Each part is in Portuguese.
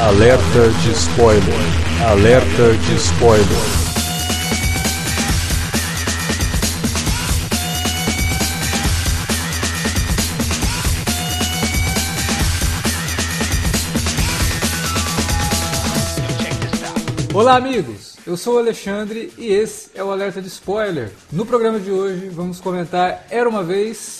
Alerta de spoiler. Alerta de spoiler. Olá, amigos! Eu sou o Alexandre e esse é o Alerta de Spoiler. No programa de hoje vamos comentar Era uma Vez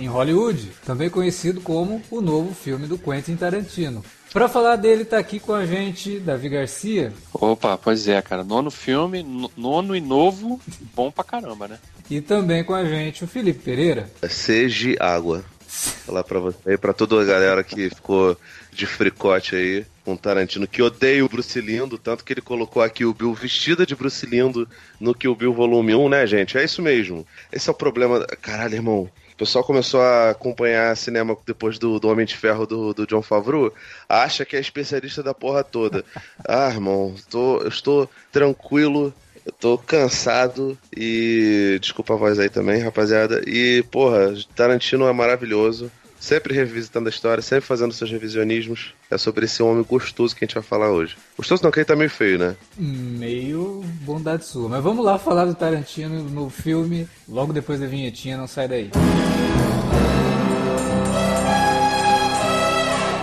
em Hollywood, também conhecido como o novo filme do Quentin Tarantino. Para falar dele, tá aqui com a gente Davi Garcia. Opa, pois é, cara. Nono filme, nono e novo, bom pra caramba, né? E também com a gente o Felipe Pereira. Seja água. Falar pra você e pra toda a galera que ficou de fricote aí com Tarantino, que odeia o Bruce Lindo, tanto que ele colocou aqui o Bill vestida de Bruce Lindo no que o Bill Volume 1, né, gente? É isso mesmo. Esse é o problema. Caralho, irmão. O pessoal começou a acompanhar cinema depois do, do Homem de Ferro do, do John Favreau, acha que é especialista da porra toda. Ah, irmão, tô, eu estou tranquilo eu tô cansado e. Desculpa a voz aí também, rapaziada. E, porra, Tarantino é maravilhoso. Sempre revisitando a história, sempre fazendo seus revisionismos. É sobre esse homem gostoso que a gente vai falar hoje. Gostoso não, que ele tá meio feio, né? Meio bondade sua. Mas vamos lá falar do Tarantino no filme, logo depois da vinhetinha, não sai daí.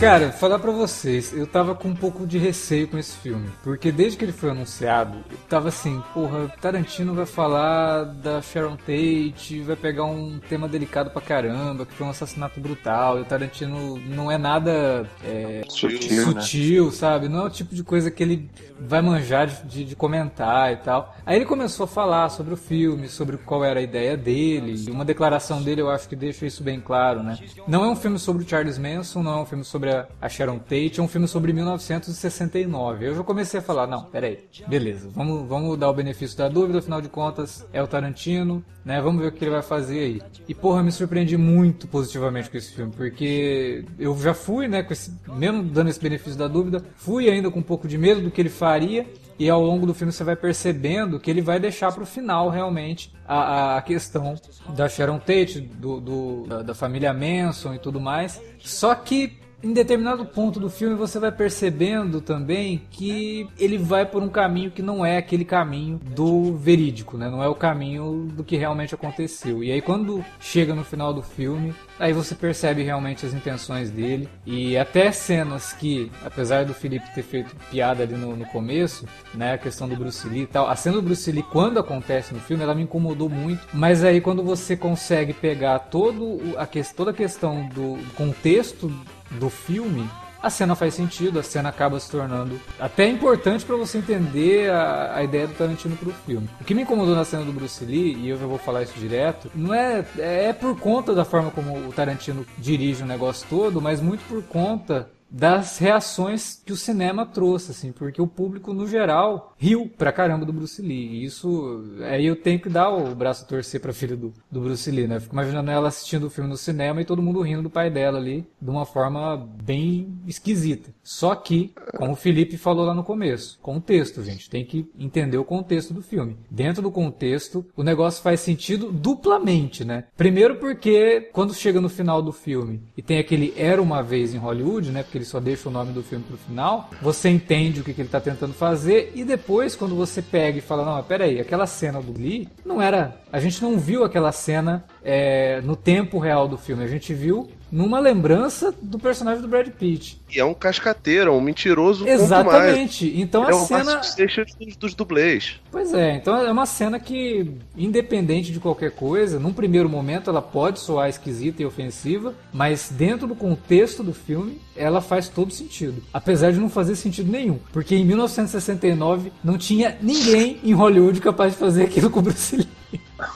Cara, falar pra vocês, eu tava com um pouco de receio com esse filme. Porque desde que ele foi anunciado, eu tava assim, porra, Tarantino vai falar da Sharon Tate, vai pegar um tema delicado pra caramba, que foi um assassinato brutal, e o Tarantino não é nada é, sutil, sutil né? sabe? Não é o tipo de coisa que ele vai manjar de, de, de, comentar e tal. Aí ele começou a falar sobre o filme, sobre qual era a ideia dele. E uma declaração dele eu acho que deixa isso bem claro, né? Não é um filme sobre o Charles Manson, não é um filme sobre a, a Sharon Tate, é um filme sobre 1969. Eu já comecei a falar, não, peraí, beleza, vamos, vamos dar o benefício da dúvida, afinal de contas é o Tarantino, né? Vamos ver o que ele vai fazer aí. E porra, me surpreendi muito positivamente com esse filme, porque eu já fui, né, com esse, mesmo dando esse benefício da dúvida, fui ainda com um pouco de medo do que ele faria. E ao longo do filme você vai percebendo que ele vai deixar para o final realmente a, a questão da Sharon Tate, do, do da família Manson e tudo mais. Só que em determinado ponto do filme você vai percebendo também que ele vai por um caminho que não é aquele caminho do verídico, né? Não é o caminho do que realmente aconteceu. E aí quando chega no final do filme, aí você percebe realmente as intenções dele. E até cenas que, apesar do Felipe ter feito piada ali no, no começo, né, a questão do Bruce Lee e tal, a cena do Bruce Lee quando acontece no filme, ela me incomodou muito, mas aí quando você consegue pegar todo a, toda a questão do contexto do filme, a cena faz sentido, a cena acaba se tornando até importante para você entender a, a, ideia do Tarantino pro filme. O que me incomodou na cena do Bruce Lee, e eu já vou falar isso direto, não é, é por conta da forma como o Tarantino dirige o negócio todo, mas muito por conta das reações que o cinema trouxe, assim, porque o público, no geral, riu pra caramba do Bruce Lee. E isso, aí eu tenho que dar o braço a torcer pra filha do, do Bruce Lee, né? fico imaginando ela assistindo o filme no cinema e todo mundo rindo do pai dela ali, de uma forma bem esquisita. Só que, como o Felipe falou lá no começo, contexto, gente, tem que entender o contexto do filme. Dentro do contexto, o negócio faz sentido duplamente, né? Primeiro porque, quando chega no final do filme e tem aquele Era Uma Vez em Hollywood, né? Porque ele só deixa o nome do filme pro final, você entende o que, que ele tá tentando fazer, e depois, quando você pega e fala, não, peraí, aquela cena do Lee não era. A gente não viu aquela cena é, no tempo real do filme, a gente viu numa lembrança do personagem do Brad Pitt. É um cascateiro, é um mentiroso. Exatamente. Então Ele a é cena. dos, dos dublês. Pois é, então é uma cena que, independente de qualquer coisa, num primeiro momento ela pode soar esquisita e ofensiva, mas dentro do contexto do filme, ela faz todo sentido. Apesar de não fazer sentido nenhum. Porque em 1969 não tinha ninguém em Hollywood capaz de fazer aquilo com o Bruce Lee.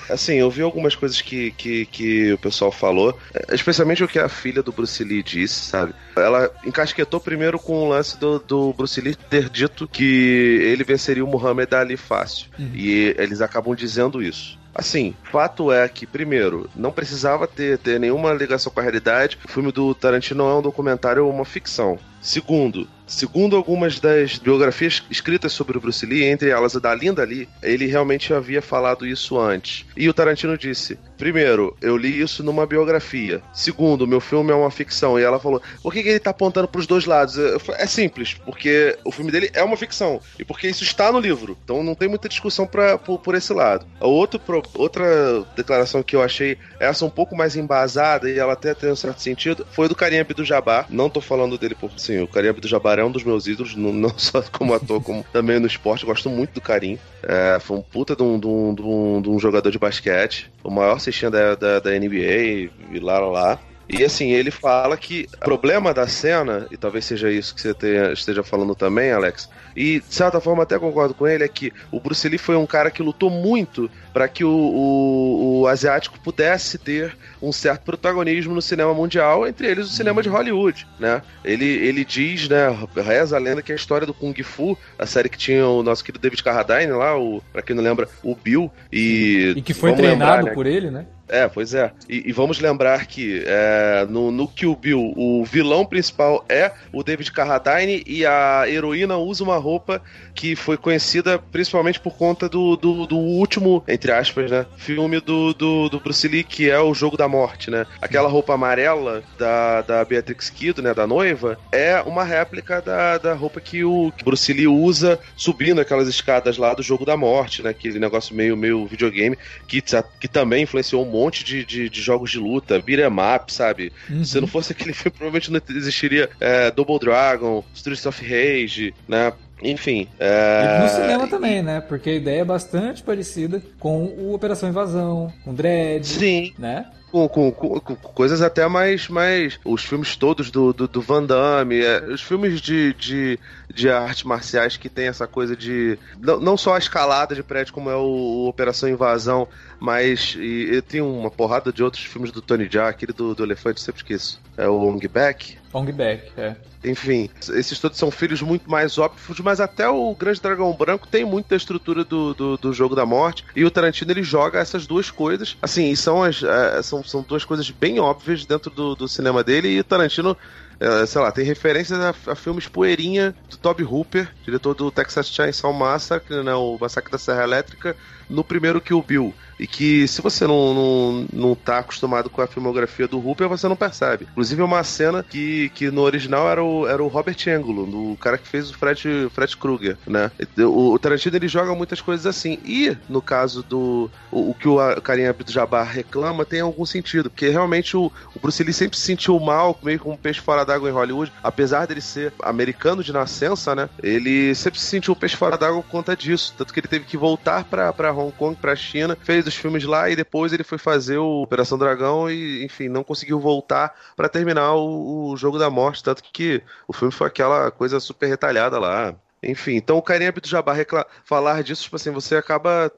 Assim, eu vi algumas coisas que, que, que o pessoal falou, eh, especialmente o que a filha do Bruce Lee disse, sabe? Ela encasquetou primeiro com o lance do, do Bruce Lee ter dito que ele venceria o Muhammad Ali fácil. Uhum. E eles acabam dizendo isso. Assim, fato é que, primeiro, não precisava ter, ter nenhuma ligação com a realidade. O filme do Tarantino é um documentário ou uma ficção. Segundo, segundo algumas das biografias escritas sobre o Bruce Lee, entre elas a da Linda Lee, ele realmente havia falado isso antes. E o Tarantino disse: primeiro, eu li isso numa biografia. Segundo, meu filme é uma ficção. E ela falou: por que, que ele tá apontando pros dois lados? É simples, porque o filme dele é uma ficção. E porque isso está no livro. Então não tem muita discussão pra, por, por esse lado. Outro, outra declaração que eu achei essa um pouco mais embasada, e ela até tem um certo sentido, foi do Karim Abdul-Jabbar. Não tô falando dele por si Assim, o Karim Abdul-Jabbar é um dos meus ídolos, não, só como ator, como também no esporte. Gosto muito do Karim. É, foi um puta de um, de, um, de, um, de um, jogador de basquete, o maior cestinha da, da, da NBA, e lá, lá, lá. E assim, ele fala que o problema da cena, e talvez seja isso que você tenha, esteja falando também, Alex, e de certa forma até concordo com ele, é que o Bruce Lee foi um cara que lutou muito para que o, o, o, asiático pudesse ter um certo protagonismo no cinema mundial, entre eles o cinema de Hollywood, né? Ele, ele diz, né, reza a lenda que a história do Kung Fu, a série que tinha o nosso querido David Carradine lá, o, pra quem não lembra, o Bill, e... E que foi treinado lembrar, né? por ele, né? É, pois é. E, e vamos lembrar que é, no, no Kill Bill, o vilão principal é o David Carradine e a heroína usa uma roupa que foi conhecida principalmente por conta do, do, do último, entre aspas, né, filme do, do, do, Bruce Lee, que é o Jogo da Morte, né? Aquela roupa amarela da, da Beatrix Kido, né, da noiva, é uma réplica da, da roupa que o Bruce Lee usa subindo aquelas escadas lá do Jogo da Morte, né? Aquele negócio meio, meio videogame que, que também influenciou um monte monte de, de, de jogos de luta, beat'em up, sabe? Uhum. Se não fosse aquele filme, provavelmente não existiria é, Double Dragon, Streets of Rage, né? Enfim. É... E no cinema também, né? Porque a ideia é bastante parecida com o Operação Invasão, com Dredd. Sim. Né? Com, com, com, com, coisas até mais. mais os filmes todos do, do, do Van Damme, é, os filmes de, de, de artes marciais que tem essa coisa de. Não, não só a escalada de prédio, como é o, o Operação Invasão, mas. E, e, tem uma porrada de outros filmes do Tony Jaa, aquele do, do Elefante, sempre esqueço. É o Ong Back. Ong Back, é. Enfim, esses todos são filhos muito mais óbvios, mas até o Grande Dragão Branco tem muito da estrutura do, do, do Jogo da Morte. E o Tarantino ele joga essas duas coisas. Assim, são, as, é, são, são duas coisas bem óbvias dentro do, do cinema dele. E o Tarantino é, sei lá, tem referências a, a, filmes poeirinha do Toby Hooper, diretor do Texas Chainsaw Massacre, né, o Massacre da Serra Elétrica, no primeiro Kill Bill. E que se você não, não, não tá acostumado com a filmografia do Hooper, você não percebe. Inclusive é uma cena que, que no original era o, era o Robert Englund, o cara que fez o Fred, Fred Krueger, né? O, o Tarantino ele joga muitas coisas assim. E no caso do o, o que o Karim Abdul-Jabbar reclama tem algum sentido, porque realmente o, o Bruce Lee sempre se sentiu mal, meio como um peixe fora d'água em Hollywood, apesar dele ser americano de nascença, né? Ele sempre se sentiu um peixe fora d'água por conta disso, tanto que ele teve que voltar para Hong Kong, pra China, fez os filmes lá e depois ele foi fazer o Operação Dragão e, enfim, não conseguiu voltar para terminar o, o, Jogo da Morte, tanto que o filme foi aquela coisa super retalhada lá. Enfim, então o Karim Abdul-Jabbar falar disso, tipo assim, você acaba,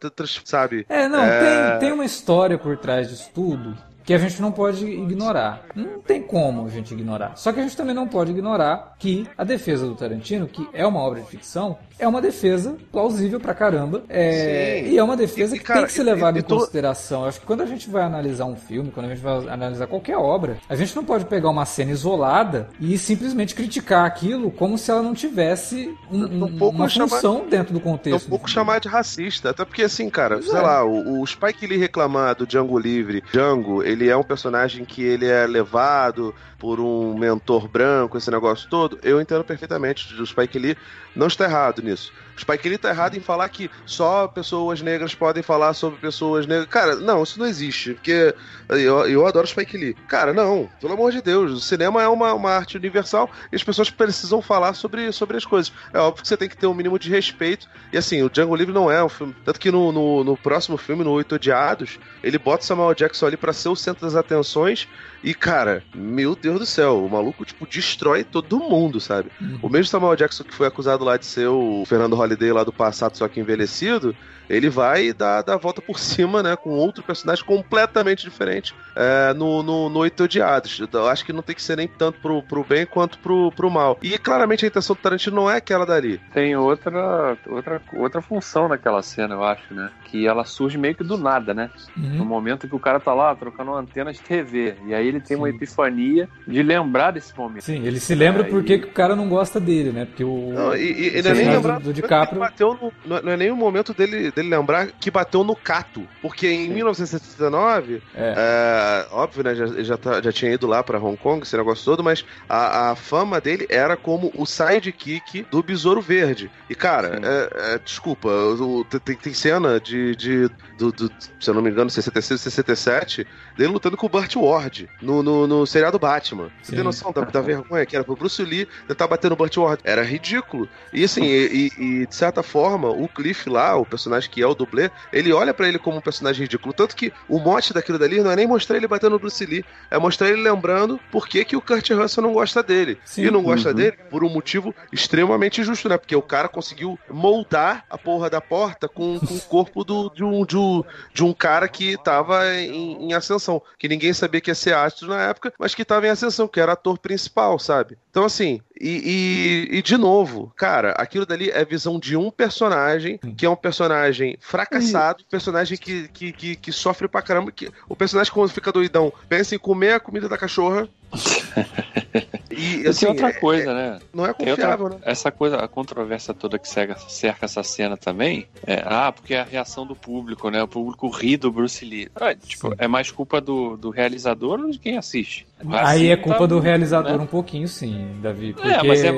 sabe? É, não, é... Tem, tem uma história por trás disso tudo que a gente não pode ignorar. Não tem como a gente ignorar. Só que a gente também não pode ignorar que a defesa do Tarantino, que é uma obra de ficção, é uma defesa plausível pra caramba. É, e é uma defesa e, que cara, tem que ser levada em tô... consideração. Eu acho que quando a gente vai analisar um filme, quando a gente vai analisar qualquer obra, a gente não pode pegar uma cena isolada e simplesmente criticar aquilo como se ela não tivesse um, um, uma função chamar, dentro do contexto. Um pouco chamar de racista. Até porque, assim, cara, pois sei é. lá, o, o Spike Lee reclamar do Django Livre, Django, ele é um personagem que ele é levado por um mentor branco, esse negócio todo, eu entendo perfeitamente. O Spike Lee não está errado nisso. O Spike Lee está errado em falar que só pessoas negras podem falar sobre pessoas negras. Cara, não, isso não existe. Porque eu, eu adoro Spike Lee. Cara, não, pelo amor de Deus. O cinema é uma, uma arte universal e as pessoas precisam falar sobre, sobre as coisas. É óbvio que você tem que ter um mínimo de respeito. E assim, o Django Livre não é um filme. Tanto que no, no, no próximo filme, no Oito Odiados, ele bota Samuel Jackson ali para ser o centro das atenções. E, cara, meu Deus do céu, o maluco, tipo, destrói todo mundo, sabe? Uhum. O mesmo Samuel Jackson que foi acusado lá de ser o Fernando Holiday lá do passado, só que envelhecido, ele vai dar, dar a volta por cima, né? Com outro personagem completamente diferente é, no, no, no Oito Odiados. Eu acho que não tem que ser nem tanto pro, pro bem quanto pro, pro mal. E claramente a intenção do Tarantino não é aquela dali. Tem outra, outra, outra função naquela cena, eu acho, né? Que ela surge meio que do nada, né? Uhum. No momento que o cara tá lá trocando uma antena de TV. E aí ele tem Sim. uma epifania de lembrar desse momento. Sim, ele se lembra é, porque e... o cara não gosta dele, né? Porque o. Não, e, e ele é nem lembrar do, do DiCaprio. Bateu no, não é nem o momento dele dele lembrar que bateu no Cato. Porque em Sim. 1979, é. é. óbvio, né? Já, já, tá, já tinha ido lá para Hong Kong, esse negócio todo, mas a, a fama dele era como o sidekick do Besouro Verde. E, cara, é, é, desculpa, o, tem, tem cena de. de do, do, se eu não me engano, 66, 67, dele lutando com o Burt Ward no, no, no seriado Batman. Você Sim. tem noção da, da, vergonha que era pro Bruce Lee tentar bater no Burt Ward? Era ridículo. E assim, e, e, de certa forma, o Cliff lá, o personagem que é o dublê, ele olha para ele como um personagem ridículo. Tanto que o mote daquilo dali não é nem mostrar ele batendo no Bruce Lee, é mostrar ele lembrando por que, que o Kurt Russell não gosta dele. Sim. E não gosta uhum. dele por um motivo extremamente justo, né? Porque o cara conseguiu moldar a porra da porta com, com o corpo do, de, um, de, um, de um cara que tava em, em ascensão. Que ninguém sabia que ia ser astro na época, mas que tava em ascensão, que era ator principal, sabe? Então, assim, e, e, e, de novo, cara, aquilo dali é visão de um personagem, que é um personagem fracassado, um personagem que, que, que, que, sofre pra caramba. Que, o personagem, quando fica doidão, pensa em comer a comida da cachorra. E assim, tem outra é, coisa, é, né? Não é confiável, outra, né? Essa coisa, a controvérsia toda que cerca, cerca essa cena também, é, ah, porque é a reação do público, né? O público ri do Bruce Lee. Ah, tipo, é mais culpa do, do realizador ou de quem assiste? Aí é culpa tá, do realizador né? um pouquinho, sim, Davi. Porque... É, mas é...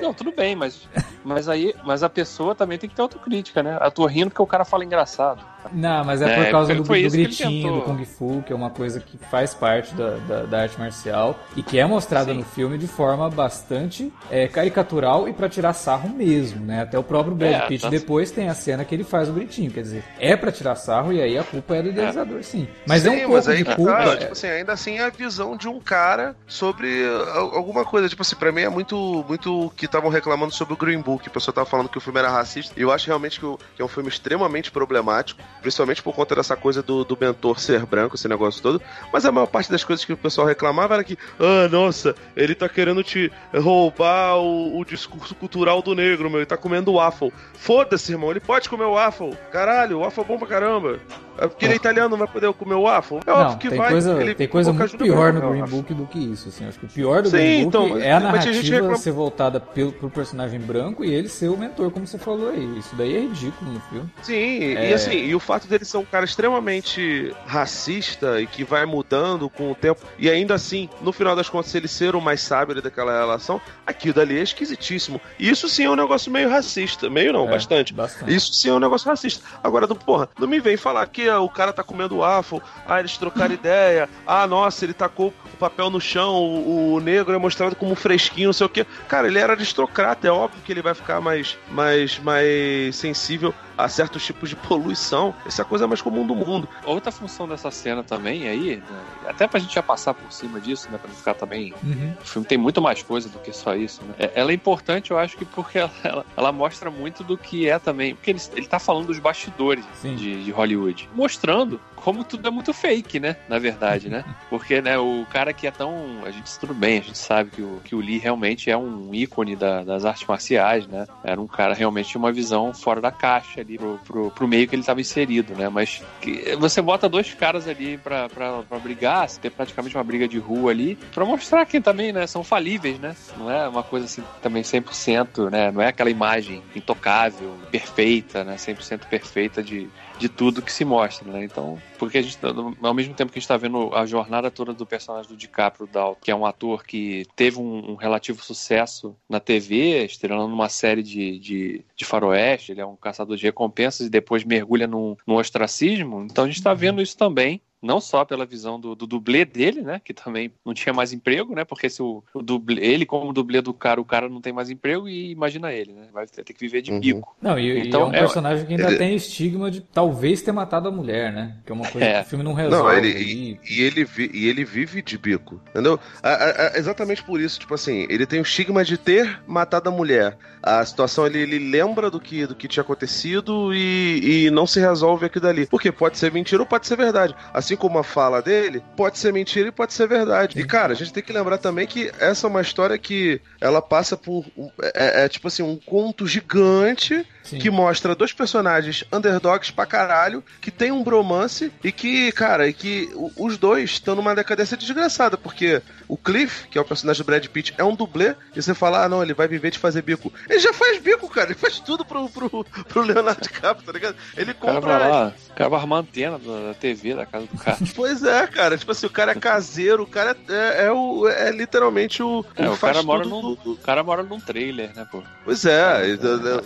Não, tudo bem, mas, mas aí mas a pessoa também tem que ter autocrítica, né? Eu tô rindo porque o cara fala engraçado. Não, mas é, é por causa do, do gritinho, do Kung Fu, que é uma coisa que faz parte da, da, da arte marcial e que é mostrada no filme de forma bastante é, caricatural e para tirar sarro mesmo, né? Até o próprio Brad é, Pitt tá... depois tem a cena que ele faz o gritinho, quer dizer, é para tirar sarro e aí a culpa é do idealizador, sim. Mas sim, é um pouco de tá, culpa. Tá, tipo assim, ainda assim é a visão de um cara sobre alguma coisa, tipo assim, pra mim é muito, muito que estavam reclamando sobre o Green Book, o pessoal tava falando que o filme era racista, e eu acho realmente que, o, que é um filme extremamente problemático, principalmente por conta dessa coisa do, do mentor ser branco, esse negócio todo. Mas a maior parte das coisas que o pessoal reclamava era que, ah, nossa, ele tá querendo te roubar o, o discurso cultural do negro, meu, ele tá comendo waffle. Foda-se, irmão, ele pode comer waffle. Caralho, waffle é bom pra caramba. É porque ele é italiano, não vai poder comer o waffle? É óbvio que tem vai. Coisa, ele tem coisa muito pior no Green Book do que isso. Assim. Acho que o pior do Sim, Green Book então, é a narrativa ser voltada pelo, pro personagem branco e ele ser o mentor, como você falou aí. Isso daí é ridículo no filme. Sim, é... e assim, e o fato dele ser um cara extremamente racista e que vai mudando com o tempo, e ainda assim, no final das contas, ele ser o mais sábio daquela relação, aquilo dali é esquisitíssimo. E isso sim é um negócio meio racista. Meio não, é, bastante. bastante. Isso sim é um negócio racista. Agora, porra, não me vem falar que o cara tá comendo waffle, ah, eles trocaram ideia, ah, nossa, ele tacou o papel no chão, o, o negro é mostrado como fresquinho, não sei o quê. Cara, ele era aristocrata, é óbvio que ele vai ficar mais, mais, mais sensível a certos tipos de poluição. Essa é a coisa mais comum do mundo. Outra função dessa cena também aí, né, até pra gente já passar por cima disso, né, pra não ficar também... Uhum. O filme tem muito mais coisa do que só isso, né? É, ela é importante, eu acho que porque ela, ela, ela mostra muito do que é também, porque ele, ele tá falando dos bastidores de, de Hollywood, mostrando como tudo é muito fake, né? Na verdade, né? Porque, né, o cara que é tão. A gente tudo bem, a gente sabe que o, que o Lee realmente é um ícone da, das artes marciais, né? Era um cara realmente de uma visão fora da caixa ali pro, pro, pro meio que ele estava inserido né? Mas você bota dois caras ali pra, pra, pra brigar, você tem praticamente uma briga de rua ali, pra mostrar que também, né, são falíveis, né? Não é uma coisa assim também 100%, né? Não é aquela imagem intocável, perfeita, né? 100% perfeita de, de tudo que se mostra, né? Então, porque a gente, ao mesmo tempo que a gente está vendo a jornada toda do personagem do DiCaprio Dalton, que é um ator que teve um, um relativo sucesso na TV, estrelando numa série de, de, de, faroeste, ele é um caçador de recompensas e depois mergulha num, num ostracismo. Então a gente está vendo isso também não só pela visão do, do, dublê dele, né, que também não tinha mais emprego, né, porque se o, o dublê, ele como dublê do cara, o cara não tem mais emprego e imagina ele, né, vai ter que viver de uhum. bico. Não, e, então, e é um é personagem que ainda ele... tem estigma de talvez ter matado a mulher, né, que é uma coisa é. que o filme não resolve. Não, ele, e, e, ele vi, e ele vive de bico, entendeu? A, a, a, exatamente por isso, tipo assim, ele tem o estigma de ter matado a mulher. A situação ele, ele lembra do que, do que tinha acontecido e, e não se resolve aquilo dali. Porque pode ser mentira ou pode ser verdade. Assim assim como a fala dele, pode ser mentira e pode ser verdade. E, cara, a gente tem que lembrar também que essa é uma história que ela passa por. É, é tipo assim, um conto gigante Sim. que mostra dois personagens underdogs pra caralho, que tem um bromance e que, cara, e que os dois estão numa decadência desgraçada, porque o Cliff, que é o personagem do Brad Pitt, é um dublê, e você fala, ah, não, ele vai viver de fazer bico. Ele já faz bico, cara, ele faz tudo pro, pro, pro Leonardo DiCaprio, tá ligado? Ele compra. O cara vai lá, o cara vai arrumar antena da TV da casa do cara. pois é, cara, tipo assim, o cara é caseiro, o cara é, é, é o, é literalmente o. É, o cara mora num, do... o cara mora num trailer, né, pô? Pois é,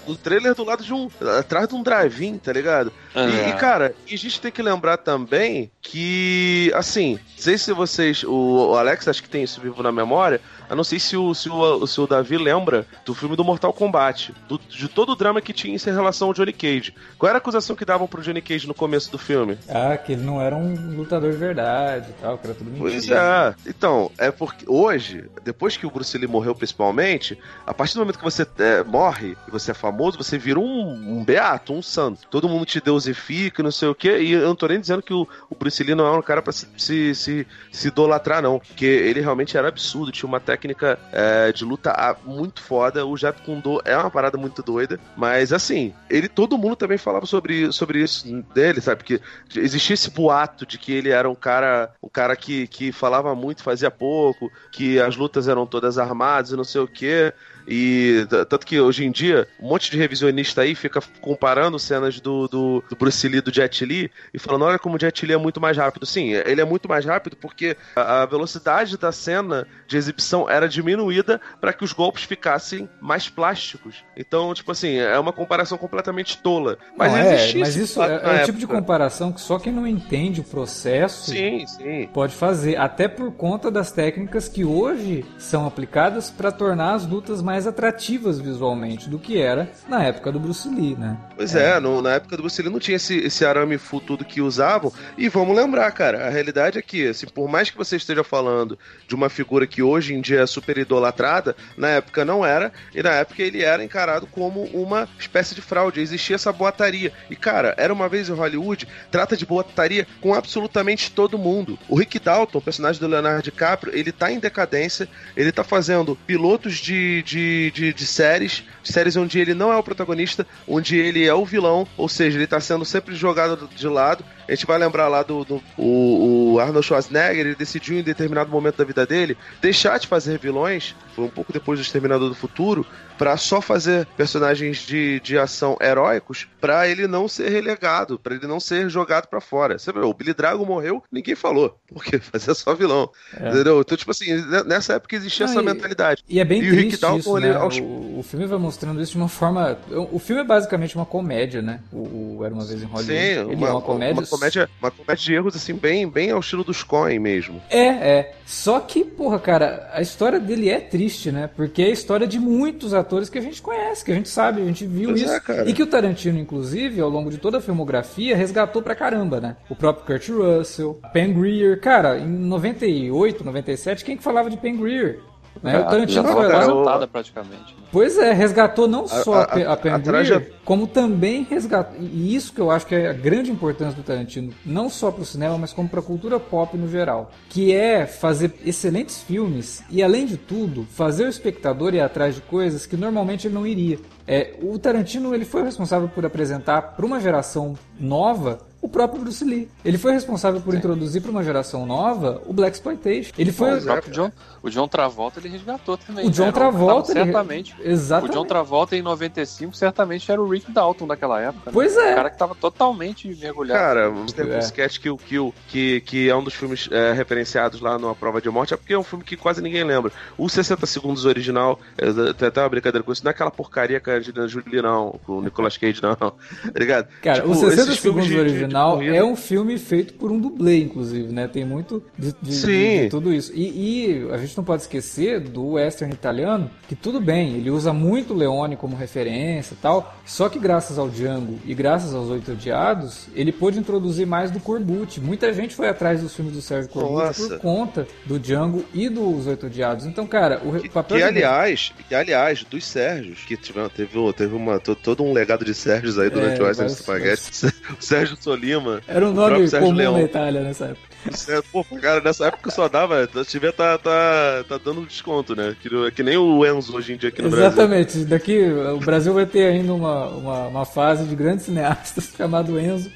o trailer do lado de um. atrás de um drive-in, tá ligado? Uhum. E, e, cara, a gente tem que lembrar também que, assim, não sei se vocês. O, o Alex acho que tem isso vivo na memória. Eu não sei se o, se o, se o Davi lembra do filme do Mortal Kombat, do, de todo o drama que tinha em relação ao Johnny Cage. Qual era a acusação que davam pro Johnny Cage no começo do filme? Ah, que ele não era um lutador de verdade e tal, que era tudo mentira. Pois é. Então, é porque hoje, depois que o Bruce Lee morreu principalmente, a partir do momento que você é, morre e você é famoso, você vira um, um beato, um santo. Todo mundo te deusifica, não sei o quê. E eu não tô nem dizendo que o, o Bruce Lee não é um cara pra se, se, se, se idolatrar, não. Porque ele realmente era absurdo, tinha uma técnica técnica é, de luta muito foda. O Jeet Kune Do é uma parada muito doida, mas assim, ele todo mundo também falava sobre, sobre isso dele, sabe? Que existia esse boato de que ele era um cara, um cara que, que falava muito, fazia pouco, que as lutas eram todas armadas e não sei o que. E tanto que hoje em dia, um monte de revisionista aí fica comparando cenas do, do, do Bruce Lee do Jet Li e falando: olha como o Jet Li é muito mais rápido. Sim, ele é muito mais rápido porque a, a velocidade da cena de exibição era diminuída para que os golpes ficassem mais plásticos. Então, tipo assim, é uma comparação completamente tola. Mas, não, é, mas isso é, é o tipo de comparação que só quem não entende o processo sim, sim. pode fazer. Até por conta das técnicas que hoje são aplicadas para tornar as lutas mais mais atrativas visualmente do que era na época do Bruce Lee, né? Pois é, é no, na época do Bruce Lee não tinha esse, esse arame fu tudo que usavam. E vamos lembrar, cara, a realidade é que, assim, por mais que você esteja falando de uma figura que hoje em dia é super idolatrada, na época não era, e na época ele era encarado como uma espécie de fraude. Existia essa boataria. E, cara, era uma vez em Hollywood, trata de boataria com absolutamente todo mundo. O Rick Dalton, personagem do Leonardo DiCaprio, ele tá em decadência, ele tá fazendo pilotos de, de de, de, de, séries, séries onde ele não é o protagonista, onde ele é o vilão, ou seja, ele está sendo sempre jogado de lado. A gente vai lembrar lá do, do o, o, Arnold Schwarzenegger, ele decidiu em determinado momento da vida dele deixar de fazer vilões, foi um pouco depois do Exterminador do Futuro, para só fazer personagens de, de ação heróicos, para ele não ser relegado, para ele não ser jogado para fora. Você vê, o Billy Drago morreu, ninguém falou, porque fazia só vilão. É. Entendeu? Então, tipo assim, nessa época existia essa mentalidade. E é bem e triste o Rick Dalton, isso, né? Aos... o, o, filme vai mostrando isso de uma forma... O filme é basicamente uma comédia, né? O, o Era Uma Vez em Hollywood. Sim, ele uma, é uma comédia... Uma comédia, uma comédia de erros, assim, bem, bem ao estilo dos Coen mesmo. É, é. Só que, porra, cara, a história dele é triste, né? Porque é a história de muitos atores que a gente conhece, que a gente sabe, a gente viu pois isso. É, e que o Tarantino, inclusive, ao longo de toda a filmografia, resgatou pra caramba, né? O próprio Kurt Russell, Pen Greer. Cara, em 98, 97, quem que falava de Pen Greer? Né? o Tarantino foi lá. praticamente. Né? Pois é, resgatou não só a, a, a, a traje... como também resgatou. E isso que eu acho que é a grande importância do Tarantino, não só para o cinema, mas como para a cultura pop no geral. Que é fazer excelentes filmes e, além de tudo, fazer o espectador ir atrás de coisas que normalmente ele não iria. É, o Tarantino ele foi responsável por apresentar para uma geração nova o próprio Bruce Lee. Ele foi responsável por Sim. introduzir para uma geração nova o Black Exploitation. Ele foi o próprio John, o John Travolta ele resgatou também. O John né? Travolta ele... certamente. Exatamente. O John Travolta em 95 certamente era o Rick Dalton daquela época. Né? Pois é. O cara que estava totalmente mergulhado. Cara, você tem é. um sketch Kill Kill que, que é um dos filmes é, referenciados lá numa prova de morte, é porque é um filme que quase ninguém lembra. O 60 segundos original, é, tem até uma brincadeira com isso, não é aquela porcaria que a Angelina Jolie não, com o Nicolas Cage não, tá ligado? Cara, tipo, o 60 segundos original de é um filme feito por um dublê, inclusive, né? Tem muito de, de, de, de tudo isso. E, e, a gente não pode esquecer do western italiano, que tudo bem, ele usa muito Leone como referência e tal, só que graças ao Django e graças aos Oito Odiados, ele pôde introduzir mais do Corbucci. Muita gente foi atrás dos filmes do Sérgio Corbucci Nossa. por conta do Django e dos Oito Odiados. Então, cara, o que, papel... Que, aliás, que, aliás, dos Sérgios, que tiveram, teve, teve uma, todo um legado de Sérgios aí durante é, o Western Spaghetti. O Sérgio Solima. Era um nome comum Leão. na Itália nessa época. É, pô, cara, nessa época só dava. A TV tá, tá, tá dando desconto, né? Que, que nem o Enzo hoje em dia aqui no Exatamente. Brasil. Exatamente. Daqui o Brasil vai ter ainda uma, uma, uma fase de grandes cineastas chamado Enzo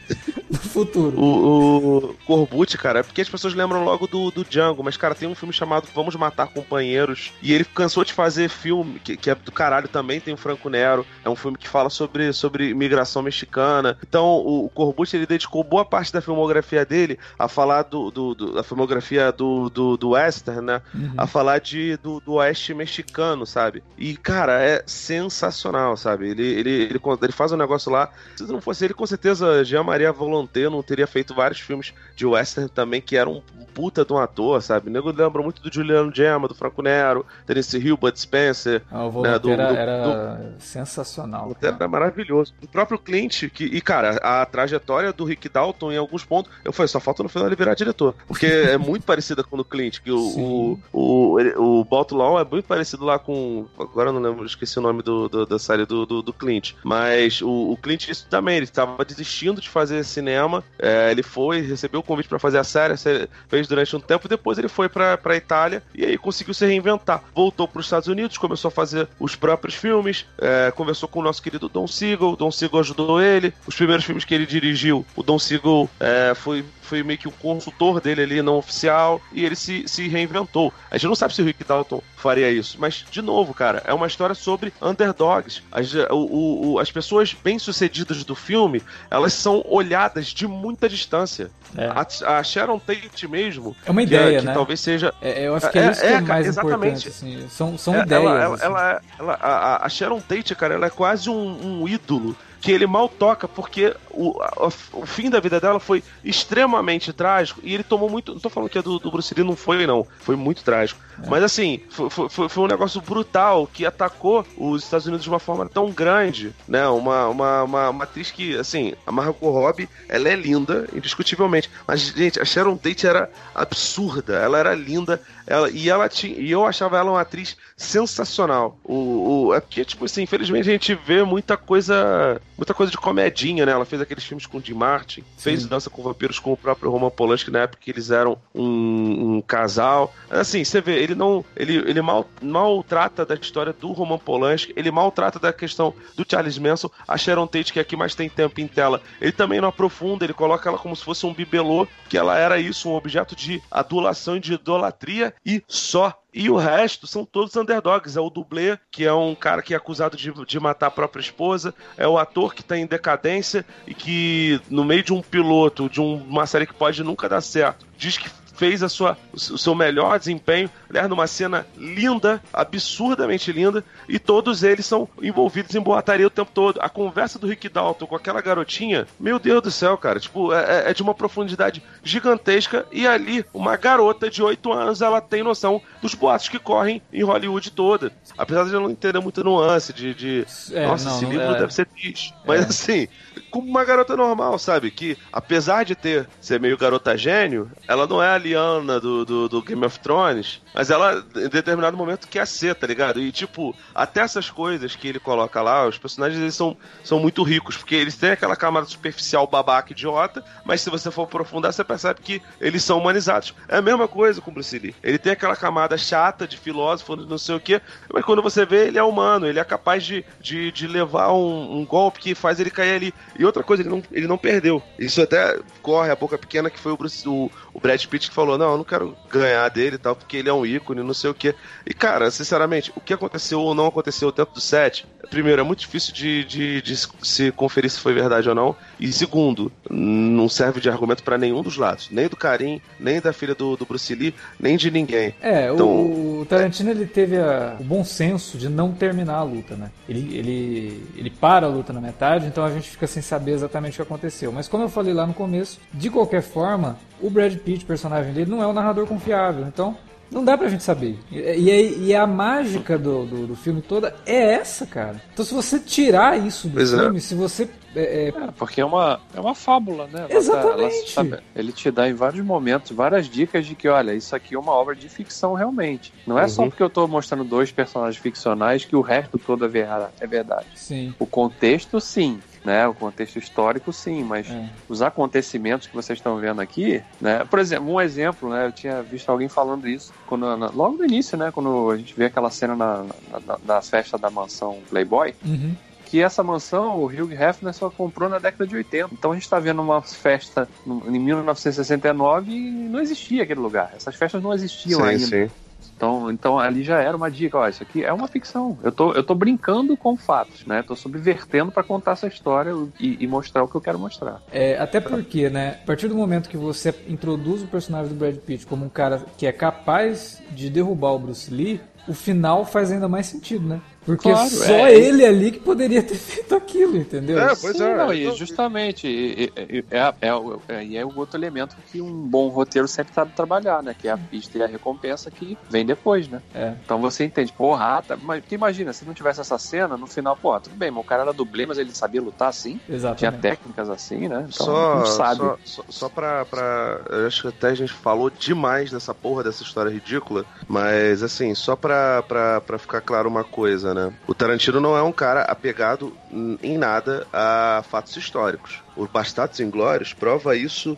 no futuro. O, o Corbucci, cara, é porque as pessoas lembram logo do, do Django, mas, cara, tem um filme chamado Vamos Matar Companheiros. E ele cansou de fazer filme, que, que é do caralho também, tem o Franco Nero. É um filme que fala sobre, sobre imigração mexicana. Então, o, o Corbucci, ele dedicou boa parte da filmografia dele a falar do do, do, da filmografia do, do, do Western, né? Uhum. A falar de, do, do oeste mexicano, sabe? E, cara, é sensacional, sabe? Ele, ele, ele, ele faz um negócio lá. Se não fosse ele, com certeza, Jean-Maria Volonté não teria feito vários filmes de Western também, que eram um puta de um ator, sabe? O nego lembra muito do Juliano Gemma, do Franco Nero, Terence Hill, Bud Spencer. Ah, o né, do, era, do, era do... sensacional. O era maravilhoso. O próprio Clint, que, e cara, a trajetória do Rick Dalton em alguns pontos, eu falei, só falta no final ele virar diretor. Porque é muito parecida com o Clint, que o, o, o, o Baltulaw é muito parecido lá com. Agora eu não lembro, esqueci o nome do, do da série do, do, do, Clint. Mas o, o Clint isso também, ele estava desistindo de fazer cinema. É, ele foi, recebeu o convite para fazer a série, a série, fez durante um tempo, depois ele foi pra, pra Itália e aí conseguiu se reinventar. Voltou para os Estados Unidos, começou a fazer os próprios filmes, é, conversou com o nosso querido Don Siegel, Don Siegel ajudou ele. Os primeiros filmes que ele dirigiu, o Don Siegel é, foi foi meio que o consultor dele ali, não oficial, e ele se, se reinventou. A gente não sabe se o Rick Dalton faria isso, mas, de novo, cara, é uma história sobre underdogs. As, o, o, as pessoas bem-sucedidas do filme, elas são olhadas de muita distância. É. A, a, Sharon Tate mesmo. É uma ideia, que, né? Que talvez seja. É, eu acho que é, é isso que é, é mais exatamente. importante. Assim. São, são ideias. Ela, ela, assim. ela, ela a, a, Sharon Tate, cara, ela é quase um, um ídolo que ele mal toca porque o, a, o fim da vida dela foi extremamente trágico e ele tomou muito. Não tô falando que a do, do Bruce Lee não foi, não. Foi muito trágico. É. Mas assim, foi, foi, foi, um negócio brutal que atacou os Estados Unidos de uma forma tão grande, né? Uma, uma, uma, uma atriz que, assim, a Margot Robbie, ela é linda, indiscutivelmente. Mas, gente, a Sharon Tate era absurda. Ela era linda. Ela, e ela tinha. E eu achava ela uma atriz sensacional. O, o, é porque, tipo assim, infelizmente a gente vê muita coisa muita coisa de comedinha, né? Ela fez aqueles filmes com o Jim Martin, fez Sim. Dança com Vampiros com o próprio Roman Polanski na época que eles eram um, um casal. Assim, você vê, ele não. Ele, ele mal, maltrata da história do Roman Polanski, ele maltrata da questão do Charles Manson. A Sharon Tate, que aqui mais tem tempo em tela, ele também não aprofunda, ele coloca ela como se fosse um bibelô, que ela era isso, um objeto de adulação e de idolatria e só. E o resto são todos underdogs. É o dublê, que é um cara que é acusado de, de matar a própria esposa. É o ator que está em decadência e que, no meio de um piloto, de um, uma série que pode nunca dar certo, diz que fez a sua, o seu melhor desempenho, aliás, numa cena linda, absurdamente linda, e todos eles são envolvidos em boataria o tempo todo. A conversa do Rick Dalton com aquela garotinha, meu Deus do céu, cara, tipo, é, é, é de uma profundidade gigantesca, e ali, uma garota de 8 anos, ela tem noção dos boatos que correm em Hollywood toda. Apesar de eu não entender muita nuance de, de é, nossa, não, esse livro é... deve ser triste. Mas é. assim, como uma garota normal, sabe? Que, apesar de ter ser meio garota gênio, ela não é a Liana do, do, do Game of Thrones, mas ela, em determinado momento, quer ser, tá ligado? E, tipo, até essas coisas que ele coloca lá, os personagens eles são, são muito ricos, porque eles têm aquela camada superficial babaca idiota, mas se você for aprofundar, você percebe que eles são humanizados. É a mesma coisa com Bruce Lee. Ele tem aquela camada chata de filósofo, não sei o quê, mas quando você vê, ele é humano, ele é capaz de, de, de levar um, um golpe que faz ele cair ali. E outra coisa, ele não, ele não perdeu. Isso até corre a boca pequena que foi o, Bruce, o, o Brad Pitt falou: Não, eu não quero ganhar dele e tal, porque ele é um ícone, não sei o quê. E cara, sinceramente, o que aconteceu ou não aconteceu dentro do set, primeiro, é muito difícil de, de, de se conferir se foi verdade ou não. E segundo, não serve de argumento para nenhum dos lados. Nem do Karim, nem da filha do, do Bruce Lee, nem de ninguém. É, então, o Tarantino ele teve a, o bom senso de não terminar a luta, né? Ele, ele, ele para a luta na metade, então a gente fica sem saber exatamente o que aconteceu. Mas como eu falei lá no começo, de qualquer forma, o Brad Pitt, personagem dele, não é um narrador confiável. Então, não dá pra gente saber. E, e, e a mágica do, do, do, filme toda é essa, cara. Então se você tirar isso do pois é. filme, é. se você. É, é... é, porque é uma, é uma fábula, né? Ela Exatamente. Tá, ela, ele te dá em vários momentos várias dicas de que, olha, isso aqui é uma obra de ficção realmente. Não é uhum. só porque eu tô mostrando dois personagens ficcionais que o resto todo é verdade. Sim. O contexto, sim né? O contexto histórico, sim, mas é. os acontecimentos que vocês estão vendo aqui, né? Por exemplo, um exemplo, né? Eu tinha visto alguém falando isso quando, logo no início, né? Quando a gente vê aquela cena na, na, na festa da mansão Playboy. Uhum que essa mansão o Hugh Hefner só comprou na década de 80. Então a gente está vendo uma festa em 1969 e não existia aquele lugar. Essas festas não existiam sim, ainda. Sim. Então, então ali já era uma dica, ó, isso aqui é uma ficção. Eu tô, eu tô brincando com fatos, né? Tô subvertendo para contar essa história e, e, mostrar o que eu quero mostrar. É, até porque, né, a partir do momento que você introduz o personagem do Brad Pitt como um cara que é capaz de derrubar o Bruce Lee, o final faz ainda mais sentido, né? Porque claro, só é. ele ali que poderia ter feito aquilo, entendeu? É, pois Sim, é. Não, e justamente, e, e, é, é, é, e é o outro elemento que um bom roteiro sempre sabe trabalhar, né? Que é a pista e a recompensa que vem depois, né? É. Então você entende, porra, tá, mas porque imagina, se não tivesse essa cena, no final, pô, tudo bem, mas o cara era dublê, mas ele sabia lutar assim. Exatamente. Tinha técnicas assim, né? Então, só, não sabe. Só, só, só pra, pra. Eu acho que até a gente falou demais dessa porra dessa história ridícula, mas assim, só pra, pra, pra ficar claro uma coisa, né? O Tarantino não é um cara apegado em nada a fatos históricos. O Bastardos Inglórios prova isso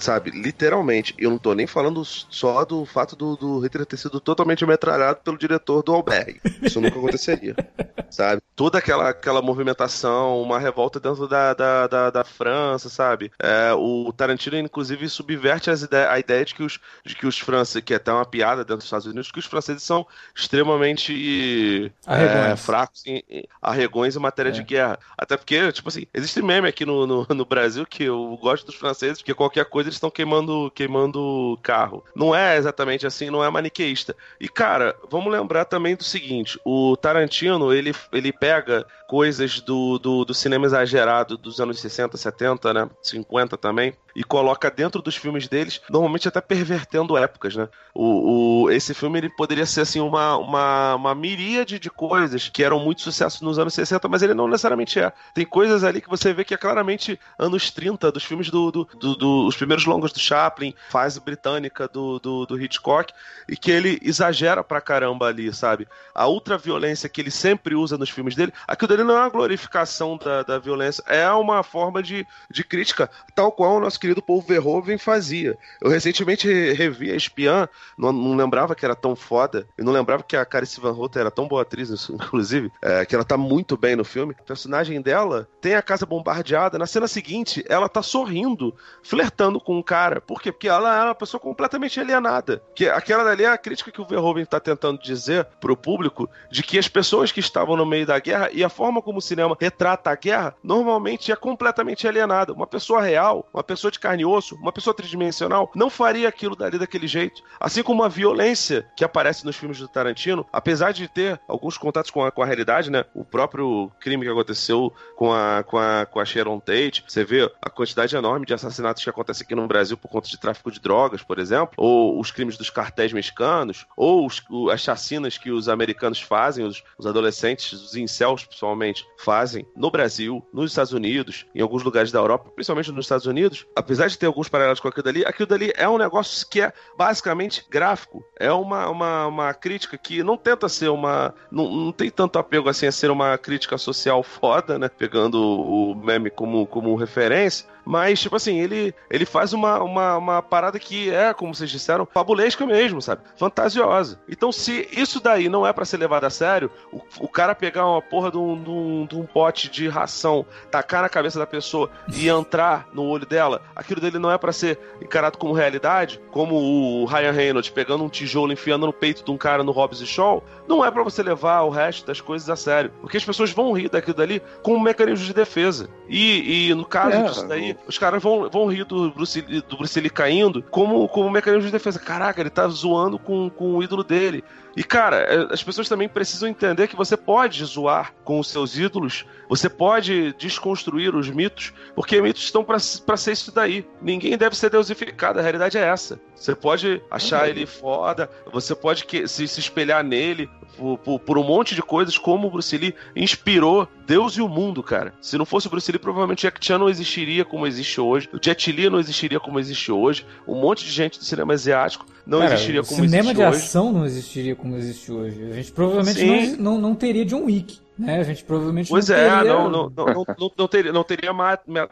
sabe, literalmente, eu não tô nem falando só do fato do, do Hitler ter sido totalmente metralhado pelo diretor do Albergue. Isso nunca aconteceria. sabe? Toda aquela, aquela movimentação, uma revolta dentro da, da, da, da França, sabe? É, o Tarantino, inclusive, subverte as ide a ideia de que os, de que os franceses, que é até uma piada dentro dos Estados Unidos, que os franceses são extremamente é, fracos, em, em, arregões em matéria é. de guerra. Até porque, tipo assim, existe meme aqui no, no, no Brasil que eu gosto dos franceses, porque qualquer coisa eles estão queimando queimando carro. Não é exatamente assim, não é maniqueísta. E cara, vamos lembrar também do seguinte: o Tarantino ele, ele pega coisas do, do, do cinema exagerado dos anos 60, 70, né? 50 também, e coloca dentro dos filmes deles, normalmente até pervertendo épocas, né? O, o, esse filme ele poderia ser assim uma, uma, uma miríade de coisas que eram muito sucesso nos anos 60, mas ele não necessariamente é. Tem coisas ali que você vê que é claramente anos 30, dos filmes do, do, do, do os primeiros longos do Chaplin, fase britânica do, do, do Hitchcock, e que ele exagera pra caramba ali, sabe? A ultraviolência que ele sempre usa nos filmes dele, aquilo dele não é uma glorificação da, da violência, é uma forma de, de crítica, tal qual o nosso querido Paul Verhoeven fazia. Eu recentemente revi a Espiã, não, não lembrava que era tão foda, e não lembrava que a Carice Van Houten era tão boa atriz, inclusive, é, que ela tá muito bem no filme. A personagem dela tem a casa bombardeada, na cena seguinte, ela tá sorrindo, flertando com um cara. Por quê? Porque ela é uma pessoa completamente alienada. Que aquela dali é a crítica que o Verhoeven tá tentando dizer pro público de que as pessoas que estavam no meio da guerra e a forma como o cinema retrata a guerra normalmente é completamente alienada. Uma pessoa real, uma pessoa pessoa de carne e osso, uma pessoa tridimensional, não faria aquilo dali daquele jeito. Assim como a violência que aparece nos filmes do Tarantino, apesar de ter alguns contatos com a, com a realidade, né? O próprio crime que aconteceu com a, com, a, com a Sharon Tate, você vê a quantidade enorme de assassinatos que acontece aqui no Brasil por conta de tráfico de drogas, por exemplo, ou os crimes dos cartéis mexicanos, ou os, as chacinas que os americanos fazem, os, os adolescentes, os incels principalmente, fazem no Brasil, nos Estados Unidos, em alguns lugares da Europa, principalmente nos Estados Unidos, apesar de ter alguns paralelos com aquilo dali, aquilo dali é um negócio que é basicamente gráfico. É uma, uma, uma crítica que não tenta ser uma. Não, não tem tanto apego assim a ser uma crítica social foda, né? Pegando o meme como, como referência mas, tipo assim, ele, ele faz uma, uma, uma parada que é, como vocês disseram, fabulesca mesmo, sabe? Fantasiosa. Então, se isso daí não é para ser levado a sério, o, o cara pegar uma porra de um, de, um, de um pote de ração, tacar na cabeça da pessoa e entrar no olho dela, aquilo dele não é para ser encarado como realidade, como o Ryan Reynolds pegando um tijolo enfiando no peito de um cara no Hobbs e Shaw, não é para você levar o resto das coisas a sério. Porque as pessoas vão rir daquilo dali como um mecanismo de defesa. E, e no caso é, disso daí, os caras vão, vão rir do Bruce, do Bruce Lee caindo como, como um mecanismo de defesa. Caraca, ele tá zoando com, com o ídolo dele. E, cara, é, as pessoas também precisam entender que você pode zoar com os seus ídolos, você pode desconstruir os mitos, porque mitos estão para ser isso daí. Ninguém deve ser deusificado, a realidade é essa. Você pode achar ele foda, você pode que, se, se espelhar nele por, por, por, um monte de coisas, como o Bruce Lee inspirou Deus e o mundo, cara. Se não fosse o Bruce Lee, provavelmente Jack Chan não existiria como existe hoje, o Jet Li não existiria como existe hoje, um monte de gente do cinema asiático não cara, existiria como existe hoje. O cinema de ação não existiria como existe hoje. A gente provavelmente não, não, não teria John Wick. Né? A gente provavelmente pois não é, teria... não, não, não, não, não, teria, não teria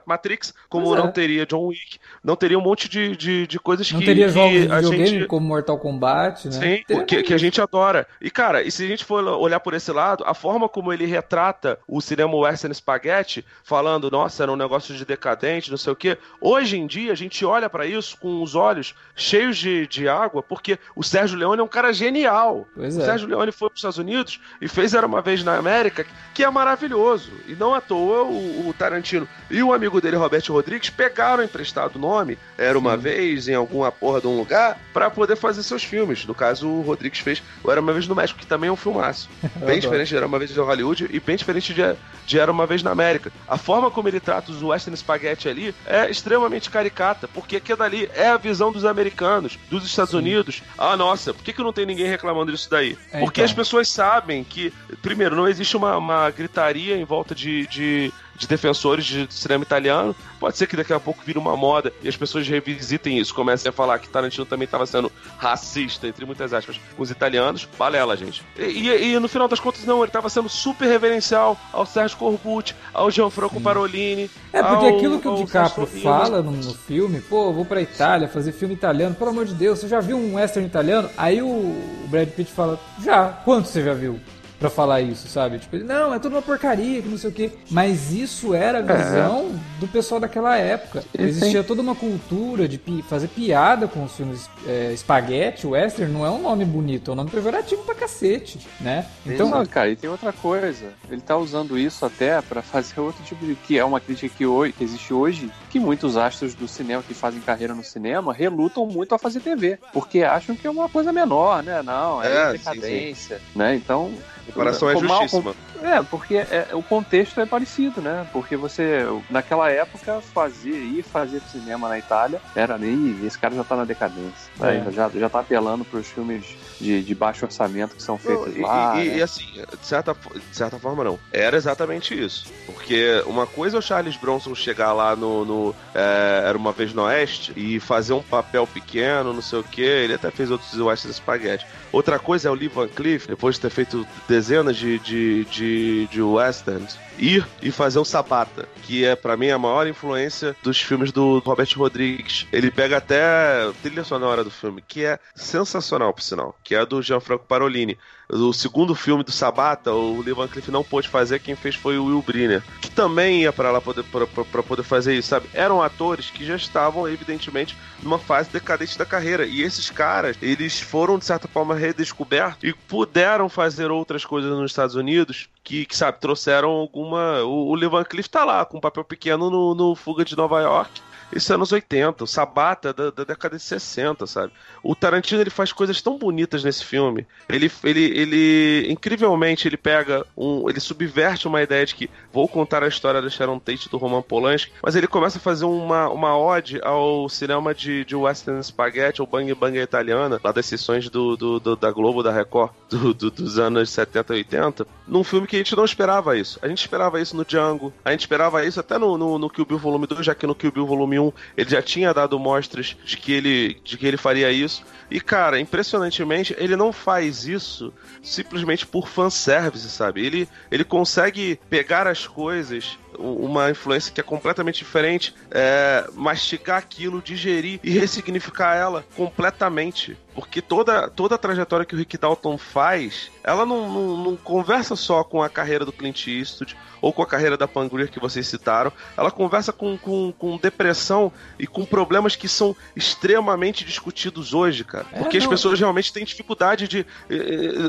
Matrix, como pois não é. teria John Wick, não teria um monte de, de, de coisas não que. Não teria que jogos de videogame gente... como Mortal Kombat, né? Sim, que, que, a gente adora. E, cara, e se a gente for olhar por esse lado, a forma como ele retrata o cinema western spaghetti, falando, nossa, era um negócio de decadente, não sei o quê. Hoje em dia, a gente olha para isso com os olhos cheios de, de água, porque o Sérgio Leone é um cara genial. Pois o é. Sérgio Leone foi para os Estados Unidos e fez Era uma Vez na América que é maravilhoso. E não à toa o, o Tarantino e o amigo dele, Robert Rodrigues, pegaram emprestado o nome, Era Uma Sim. Vez, em alguma porra de um lugar, para poder fazer seus filmes. No caso, o Rodrigues fez o Era Uma Vez no México, que também é um filmaço. Bem diferente de Era Uma Vez em Hollywood e bem diferente de, de Era Uma Vez na América. A forma como ele trata os Western Spaghetti ali é extremamente caricata, porque aquilo ali é a visão dos americanos, dos Estados Sim. Unidos. Ah, nossa, por que, que não tem ninguém reclamando disso daí? É, porque então. as pessoas sabem que, primeiro, não existe uma, uma gritaria em volta de, de de defensores de cinema italiano. Pode ser que daqui a pouco vire uma moda e as pessoas revisitem isso, comecem a falar que Tarantino também estava sendo racista, entre muitas aspas, com os italianos. Balela, gente. E, e, e no final das contas, não, ele estava sendo super reverencial ao Sérgio Corbucci, ao Gianfranco Parolini. É, porque ao, aquilo que o DiCaprio fala no, no, filme, pô, vou pra Itália fazer filme italiano, pelo amor de Deus, você já viu um western italiano? Aí o Brad Pitt fala, já, quanto você já viu? Para falar isso, sabe? Tipo, não, é tudo uma porcaria, que não sei o quê. Mas isso era a é. visão é. do pessoal daquela época. Existia toda uma cultura de pi fazer piada com os filmes é, espaguete, western, não é um nome bonito, é um nome pejorativo pra cacete, né? Então, não, cara, e tem outra coisa. Ele tá usando isso até para fazer outro tipo de que é uma crítica que, hoje, que existe hoje, que muitos astros do cinema que fazem carreira no cinema relutam muito a fazer TV, porque acham que é uma coisa menor, né? Não, é, é decadência, sim, sim. né? Então, comparação é justíssima. É, porque é, o contexto é parecido, né? Porque você, naquela época, fazia, ir fazer cinema na Itália, era nem. Esse cara já tá na decadência. Né? É. Já, já tá apelando pros filmes de, de baixo orçamento que são feitos não, lá. E, né? e, assim, de certa, de certa forma, não. Era exatamente isso. Porque uma coisa é o Charles Bronson chegar lá no. no é, era uma vez no Oeste e fazer um papel pequeno, não sei o que. Ele até fez outros Western Spaghetti. Outra coisa é o Lee Van Cleef, depois de ter feito dezenas de, de, de, de westerns, ir e fazer o Sabata, que é para mim a maior influência dos filmes do Robert Rodrigues. Ele pega até a trilha sonora do filme, que é sensacional, por sinal, que é a do Gianfranco Parolini o segundo filme do Sabata, o Lee Van Cleef não pôde fazer, quem fez foi o Will Briner, que também ia para lá para poder fazer isso, sabe? Eram atores que já estavam, evidentemente, numa fase decadente da carreira. E esses caras, eles foram, de certa forma, redescobertos e puderam fazer outras coisas nos Estados Unidos que, que sabe, trouxeram alguma. O, o Lee Van Cleef tá lá, com um papel pequeno no, no Fuga de Nova York isso é anos 80, o Sabata da, da, década de 60, sabe? O Tarantino ele faz coisas tão bonitas nesse filme. Ele, ele, ele incrivelmente ele pega um, ele subverte uma ideia de que vou contar a história da Sharon Tate do Roman Polanski, mas ele começa a fazer uma, uma ode ao cinema de, de western spaghetti ou bang bang italiana, lá das sessões do, do, do da Globo, da Record, do, do, dos anos 70 e 80, num filme que a gente não esperava isso. A gente esperava isso no Django, a gente esperava isso até no, no, no Kill Bill Volume 2, já que no Kill Bill Volume filme 1 ele já tinha dado mostras de que ele, de que ele faria isso. E, cara, impressionantemente, ele não faz isso simplesmente por fanservice, sabe? Ele, ele consegue pegar as coisas, uma influência que é completamente diferente, é, mastigar aquilo, digerir e ressignificar ela completamente. Porque toda, toda a trajetória que o Rick Dalton faz, ela não, não, não conversa só com a carreira do Clint Eastwood ou com a carreira da Pangreer que vocês citaram. Ela conversa com, com, com depressão e com problemas que são extremamente discutidos hoje, cara. É, Porque não. as pessoas realmente têm dificuldade de. Eh,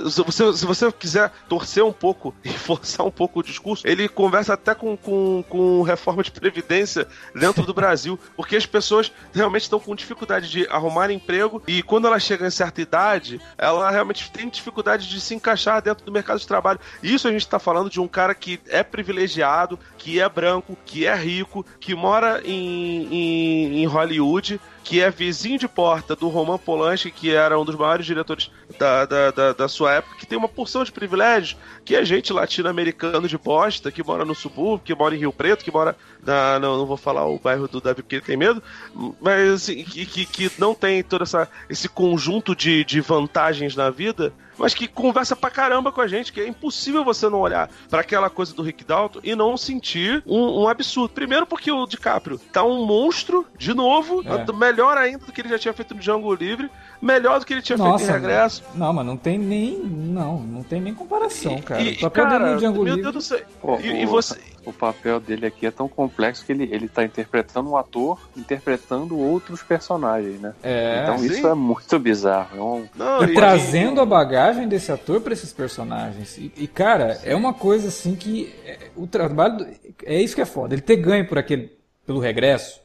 eh, se você, se você quiser torcer um pouco e forçar um pouco o discurso, ele conversa até com, com, com reforma de previdência dentro do Brasil. Porque as pessoas realmente estão com dificuldade de arrumar emprego e quando ela chega em certa idade, ela realmente tem dificuldade de se encaixar dentro do mercado de trabalho. Isso a gente está falando de um cara que é privilegiado, que é branco, que é rico, que mora em, em, em Hollywood que é vizinho de porta do Roman Polanski, que era um dos maiores diretores da, da, da, da sua época, que tem uma porção de privilégios, que é gente latino-americano de bosta, que mora no subúrbio, que mora em Rio Preto, que mora na. Não, não vou falar o bairro do Davi porque ele tem medo, mas assim, que, que, que não tem todo essa, esse conjunto de, de vantagens na vida mas que conversa pra caramba com a gente, que é impossível você não olhar para aquela coisa do Rick Dalton e não sentir um, um, absurdo. Primeiro porque o DiCaprio tá um monstro, de novo, é. melhor ainda do que ele já tinha feito no Django Livre, melhor do que ele tinha Nossa, feito em Regresso. Não, mas não tem nem, não, não tem nem comparação, cara. E, cara, dele no Django meu Livre... Deus do céu. Oh, e, oh, e você o papel dele aqui é tão complexo que ele, ele tá interpretando um ator interpretando outros personagens, né? É, então sim. isso é muito bizarro. É um... Não, e, trazendo a bagagem desse ator para esses personagens. E, e, cara, é uma coisa assim que é, o trabalho é isso que é foda. Ele ter ganho por aquele pelo regresso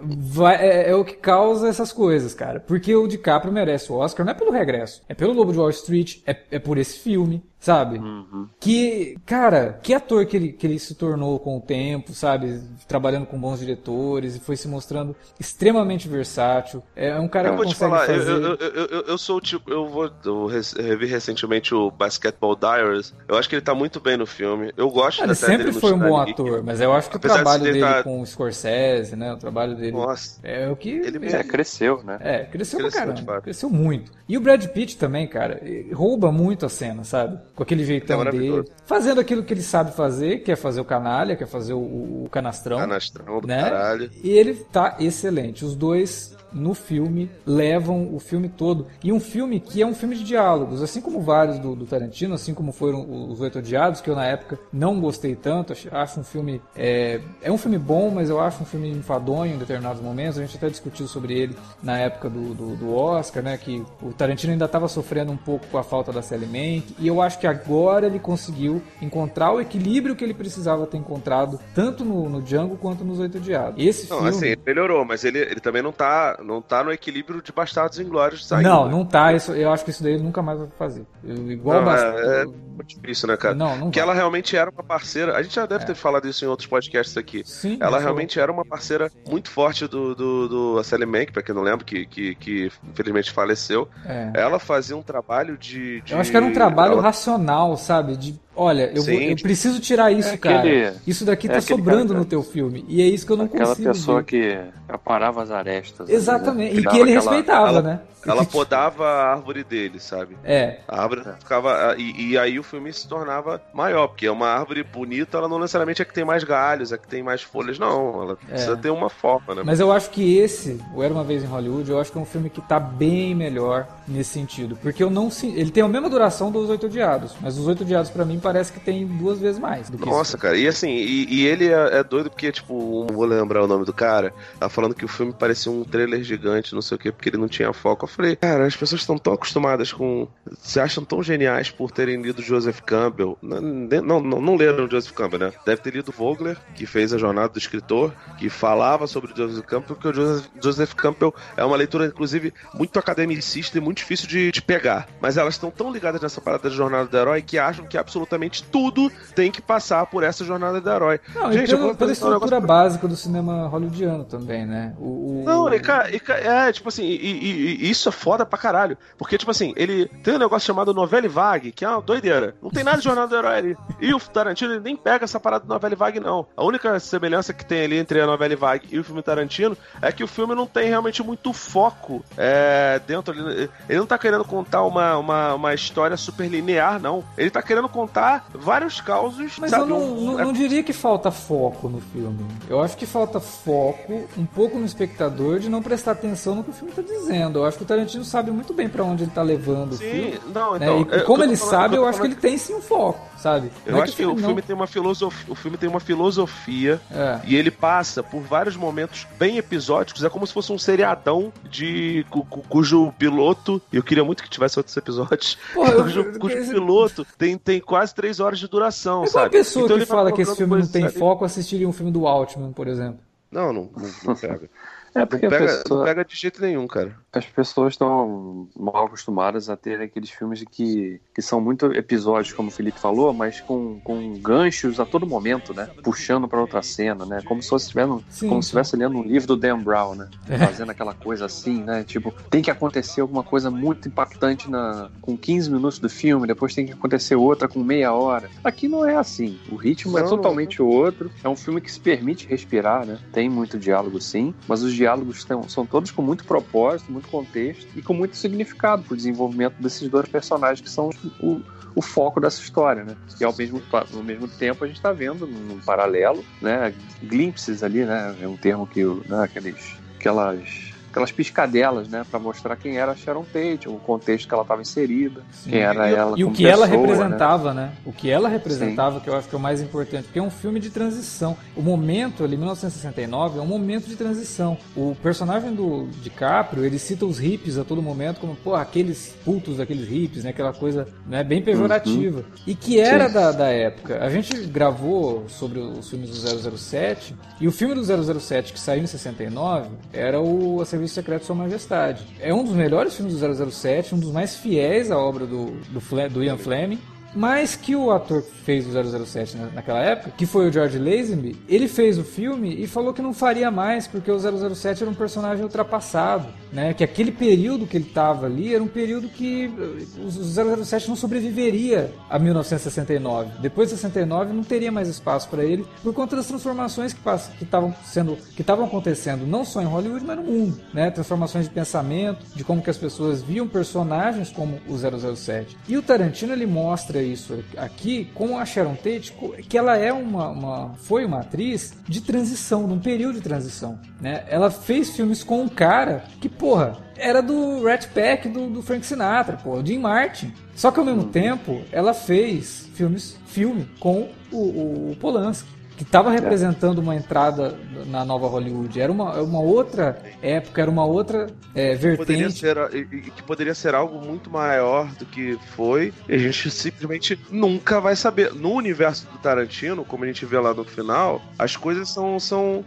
vai, é, é, o que causa essas coisas, cara. Porque o DiCaprio merece o Oscar não é pelo regresso, é pelo Lobo de Wall Street, é, é por esse filme, sabe? Uhum. Que, cara, que ator que ele, que ele se tornou com o tempo, sabe? Trabalhando com bons diretores e foi se mostrando extremamente versátil. É um cara eu que vou te falar, fazer... eu, eu, eu, eu, sou o tipo, eu vou eu revi recentemente o Basketball Diaries. Eu acho que ele tá muito bem no filme. Eu gosto Ele sempre foi um bom ator, mas eu acho que Apesar o trabalho de dele tá... com o Scorsese, né? O trabalho dele Nossa. é o que ele é, cresceu, né? É, cresceu, cresceu pra caramba. Cresceu muito. E o Brad Pitt também, cara, rouba muito a cena, sabe? Com aquele jeitão é dele, fazendo aquilo que ele sabe fazer, que é fazer o canalha, que é fazer o, o canastrão. Canastrão do né? caralho. E ele tá excelente. Os dois no filme levam o filme todo. E um filme que é um filme de diálogos, assim como vários do, do Tarantino, assim como foram os Oito Odiados, que eu na época não gostei tanto. Acho um filme. É, é um filme bom, mas eu acho um filme enfadonho em determinados momentos. A gente até discutiu sobre ele na época do, do, do Oscar, né? Que o Tarantino ainda estava sofrendo um pouco com a falta da Sally Mank. E eu acho que agora ele conseguiu encontrar o equilíbrio que ele precisava ter encontrado, tanto no, no Django quanto nos Oito Odiados. Esse não, filme. Assim, ele melhorou, mas ele, ele também não tá não tá no equilíbrio de Bastardos Inglórios saindo. Não, não tá. Isso, eu acho que isso daí nunca mais vai fazer. Eu, igual não, é, é muito difícil, né, cara? Não, não Que ela realmente era uma parceira. A gente já deve é. ter falado isso em outros podcasts aqui. Sim. Ela realmente era uma parceira muito forte do, do, do Sally Mank, pra quem não lembra, que, que, que infelizmente faleceu. É. Ela fazia um trabalho de, de, Eu acho que era um trabalho ela... racional, sabe? De Olha, eu, vou, eu preciso tirar isso, é cara. Aquele, isso daqui é tá sobrando no teu filme. E é isso que eu não aquela consigo. Aquela pessoa ver. que aparava as arestas. Exatamente. Né? E que ele aquela, respeitava, ela, né? Ela podava a árvore dele, sabe? É. A árvore ficava. E, e, aí o filme se tornava maior, porque é uma árvore bonita, ela não necessariamente é que tem mais galhos, é que tem mais folhas, não. Ela é. precisa ter uma forma, né? Mas eu acho que esse, o Era uma Vez em Hollywood, eu acho que é um filme que tá bem melhor nesse sentido. Porque eu não. Ele tem a mesma duração dos Oito Odiados, mas os Oito Odiados, para mim, parece que tem duas vezes mais do que Nossa, isso. cara, e assim, e, e ele é, é, doido porque, tipo, não vou lembrar o nome do cara, tá falando que o filme parecia um trailer gigante, não sei o que, porque ele não tinha foco. Eu falei, cara, as pessoas estão tão acostumadas com. Se acham tão geniais por terem lido Joseph Campbell. Não, não, não, não leram Joseph Campbell, né? Deve ter lido Vogler, que fez a jornada do escritor, que falava sobre Joseph Campbell, porque o Joseph, Joseph Campbell é uma leitura, inclusive, muito academicista e muito difícil de, de pegar. Mas elas estão tão ligadas nessa parada da jornada do herói que acham que absolutamente absolutamente tudo tem que passar por essa jornada do herói. Não, Gente, pelo, pela estrutura um básica do cinema hollywoodiano também, né? O, o... Não, e, e, é, tipo assim, e, e, e, isso é foda pra caralho. Porque, tipo assim, ele tem um negócio chamado novela vague, que é uma doideira. Não tem nada de jornada do herói ali. E o Tarantino ele nem pega essa parada do novela vague, não. A única semelhança que tem ali entre a novela vague e o filme Tarantino é que o filme não tem realmente muito foco é, dentro ali. Ele não tá querendo contar uma, uma, uma história super linear, não. Ele tá querendo contar vários causos. Mas eu não, não, não, diria que falta foco no filme. Eu acho que falta foco um pouco no espectador de não prestar atenção no que o filme tá dizendo. Eu acho que o Tarantino sabe muito bem para onde ele tá levando sim, o filme. Não, né? então, né? E, como ele falando, sabe, eu acho que ele tem sim um foco, sabe? Eu é acho que, que o filme tem uma filosofia, o filme tem uma filosofia é. e ele passa por vários momentos bem episódicos, é como se fosse um seriadão de cu, cu, cujo piloto, eu queria muito que tivesse outros episódios, Porra, cujo, eu, cujo piloto tem, tem quase três horas de duração, é sabe? pessoa então que fala que esse filme não tem foco assistiria um filme do Altman, por exemplo. Não, não, não, não pega. É porque não pega, pessoa... não pega de jeito nenhum, cara. As pessoas estão mal acostumadas a ter aqueles filmes que, que são muito episódios, como o Felipe falou, mas com, com ganchos a todo momento, né? Puxando para outra cena, né? Como se fosse como se estivesse lendo um livro do Dan Brown, né? É. Fazendo aquela coisa assim, né? Tipo, tem que acontecer alguma coisa muito impactante na, com 15 minutos do filme, depois tem que acontecer outra com meia hora. Aqui não é assim. O ritmo é não, é totalmente não. outro. É um filme que se permite respirar, né? Tem muito diálogo, sim, mas os diálogos diálogos são todos com muito propósito, muito contexto e com muito significado para o desenvolvimento desses dois personagens que são o, o foco dessa história, né? E ao mesmo, ao mesmo tempo a gente está vendo num paralelo, né? Glimpses ali, né? É um termo que né? aqueles, aquelas aquelas piscadelas, né, para mostrar quem era a Sharon Tate, o contexto que ela estava inserida, Sim. quem era e, ela e o que pessoa, ela representava, né? né? O que ela representava, Sim. que eu acho que é o mais importante, porque é um filme de transição. O momento ali, 1969, é um momento de transição. O personagem do DiCaprio, ele cita os hippies a todo momento como, pô, aqueles cultos daqueles hippies, né? Aquela coisa né, bem pejorativa. Uhum. E que era da, da época. A gente gravou sobre os filmes do 007, e o filme do 007 que saiu em 69 era o A Serviço Serviço Secreto de Sua Majestade. É um dos melhores filmes do 007, um dos mais fiéis à obra do, do, do Ian Fleming mas que o ator que fez o 007 naquela época, que foi o George Lazenby, ele fez o filme e falou que não faria mais porque o 007 era um personagem ultrapassado, né? Que aquele período que ele estava ali era um período que eh, o 007 não sobreviveria a 1969. Depois de 69 não teria mais espaço para ele por conta das transformações que estavam sendo que estavam acontecendo não só em Hollywood, mas no mundo, né? Transformações de pensamento, de como que as pessoas viam personagens como o 007. E o Tarantino ele mostra isso aqui com a Sharon Tate, que ela é uma, uma foi uma atriz de transição, de um período de transição, né? Ela fez filmes com um cara que, porra, era do Rat Pack do, do Frank Sinatra, pô, Jim Martin. Só que ao mesmo tempo, ela fez filmes, filme com o, o, o Polanski que estava representando uma entrada na nova Hollywood. Era uma, uma outra época, era uma outra é, vertente. Poderia ser, e que poderia ser algo muito maior do que foi. E a gente simplesmente nunca vai saber. No universo do Tarantino, como a gente vê lá no final, as coisas são, são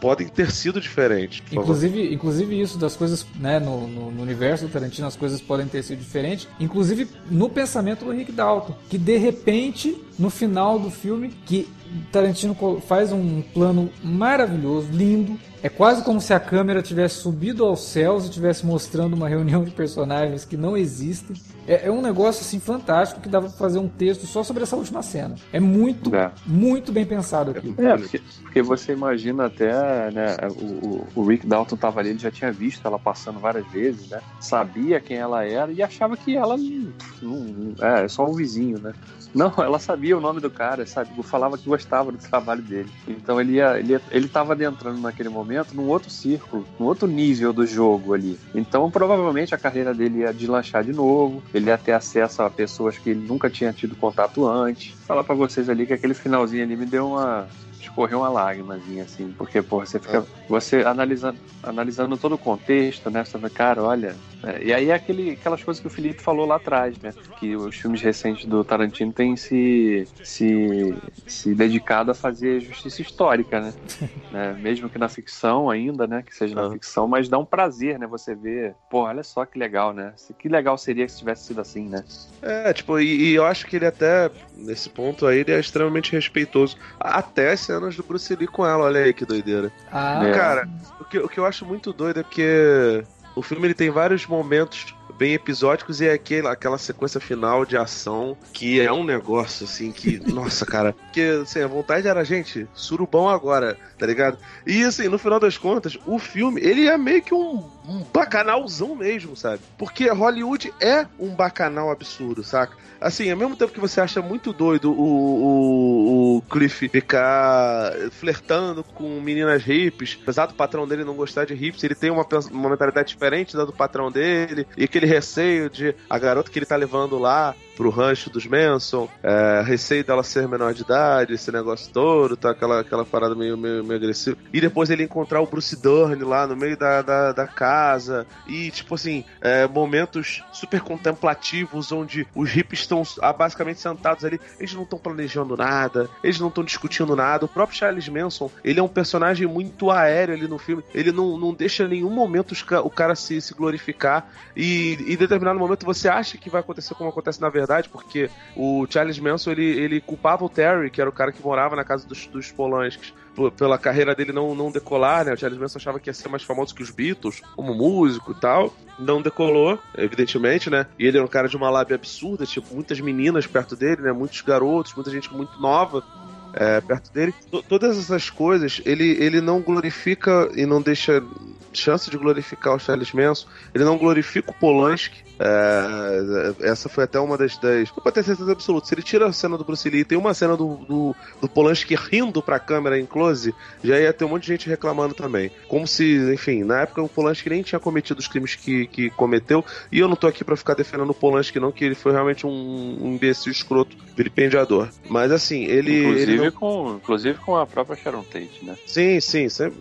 podem ter sido diferentes. Inclusive, inclusive isso das coisas, né, no, no, no, universo do Tarantino, as coisas podem ter sido diferentes. Inclusive no pensamento do Rick Dalton, que de repente no final do filme, que Tarantino faz um plano maravilhoso, lindo, é quase como se a câmera tivesse subido aos céus e tivesse mostrando uma reunião de personagens que não existem. É, é um negócio assim fantástico que dava pra fazer um texto só sobre essa última cena. É muito, é. muito bem pensado aqui. É, porque, porque, você imagina até, né, o, o, Rick Dalton tava ali, ele já tinha visto ela passando várias vezes, né? Sabia quem ela era e achava que ela não, é, é só um vizinho, né? Não, ela sabia o nome do cara, sabe? Falava que gostava do trabalho dele. Então ele ia, ele, ele tava adentrando naquele momento momento num outro círculo, num outro nível do jogo ali. Então, provavelmente a carreira dele ia deslanchar de novo, ele ia ter acesso a pessoas que ele nunca tinha tido contato antes. Falar para vocês ali que aquele finalzinho ali me deu uma escorreu uma lágrimazinha, assim, porque, pô, você fica. É. Você analisando, analisando todo o contexto, né? Você fala, cara, olha. É, e aí é aquele, aquelas coisas que o Felipe falou lá atrás, né? Que os filmes recentes do Tarantino têm se, se, se dedicado a fazer justiça histórica, né? né? Mesmo que na ficção ainda, né? Que seja na ficção, mas dá um prazer, né? Você ver, pô, olha só que legal, né? Que legal seria se tivesse sido assim, né? É, tipo, e, e eu acho que ele até, nesse ponto aí, ele é extremamente respeitoso. Até as cenas do Bruce Lee com ela, olha aí que doideira. Ah. Cara, o que, o que eu acho muito doido é porque o filme ele tem vários momentos bem episódicos e é aquele, aquela sequência final de ação que é um negócio assim que, nossa, cara, porque assim, a vontade era, gente, surubão agora, tá ligado? E assim, no final das contas, o filme, ele é meio que um, um bacanalzão mesmo, sabe? Porque Hollywood é um bacanal absurdo, saca? Assim, ao mesmo tempo que você acha muito doido o, o, o Cliff ficar flertando com meninas hips, apesar do patrão dele não gostar de hips, ele tem uma, uma mentalidade diferente da do patrão dele, e aquele receio de a garota que ele tá levando lá pro rancho dos Manson, é, receio dela ser menor de idade, esse negócio todo, tá? Aquela, aquela parada meio, meio, meio agressiva. E depois ele encontrar o Bruce Dern lá no meio da, da, da casa. E, tipo assim, é, momentos super contemplativos onde os hippies estão basicamente sentados ali. Eles não estão planejando nada, eles não estão discutindo nada. O próprio Charles Manson, ele é um personagem muito aéreo ali no filme. Ele não, não deixa em nenhum momento o cara se, se glorificar. E em determinado momento você acha que vai acontecer como acontece na verdade verdade, porque o Charles Manson ele, ele culpava o Terry, que era o cara que morava na casa dos, dos Polanskis, pela carreira dele não, não decolar, né? O Charles Manson achava que ia ser mais famoso que os Beatles, como músico e tal. Não decolou, evidentemente, né? E ele era um cara de uma lábia absurda, tipo, muitas meninas perto dele, né? Muitos garotos, muita gente muito nova. É, perto dele. T todas essas coisas, ele, ele não glorifica e não deixa chance de glorificar o Charles Manson. Ele não glorifica o Polanski. É, essa foi até uma das. das pra ter certeza absoluta. Se ele tira a cena do Bruce Lee tem uma cena do, do, do Polanski rindo pra câmera em close, já ia ter um monte de gente reclamando também. Como se, enfim, na época o Polanski nem tinha cometido os crimes que, que cometeu. E eu não tô aqui para ficar defendendo o Polanski, não, que ele foi realmente um, um imbecil escroto, vilipendiador. Mas assim, ele. Inclusive, ele não... com, inclusive com a própria Sharon Tate, né? Sim, sim. Sempre,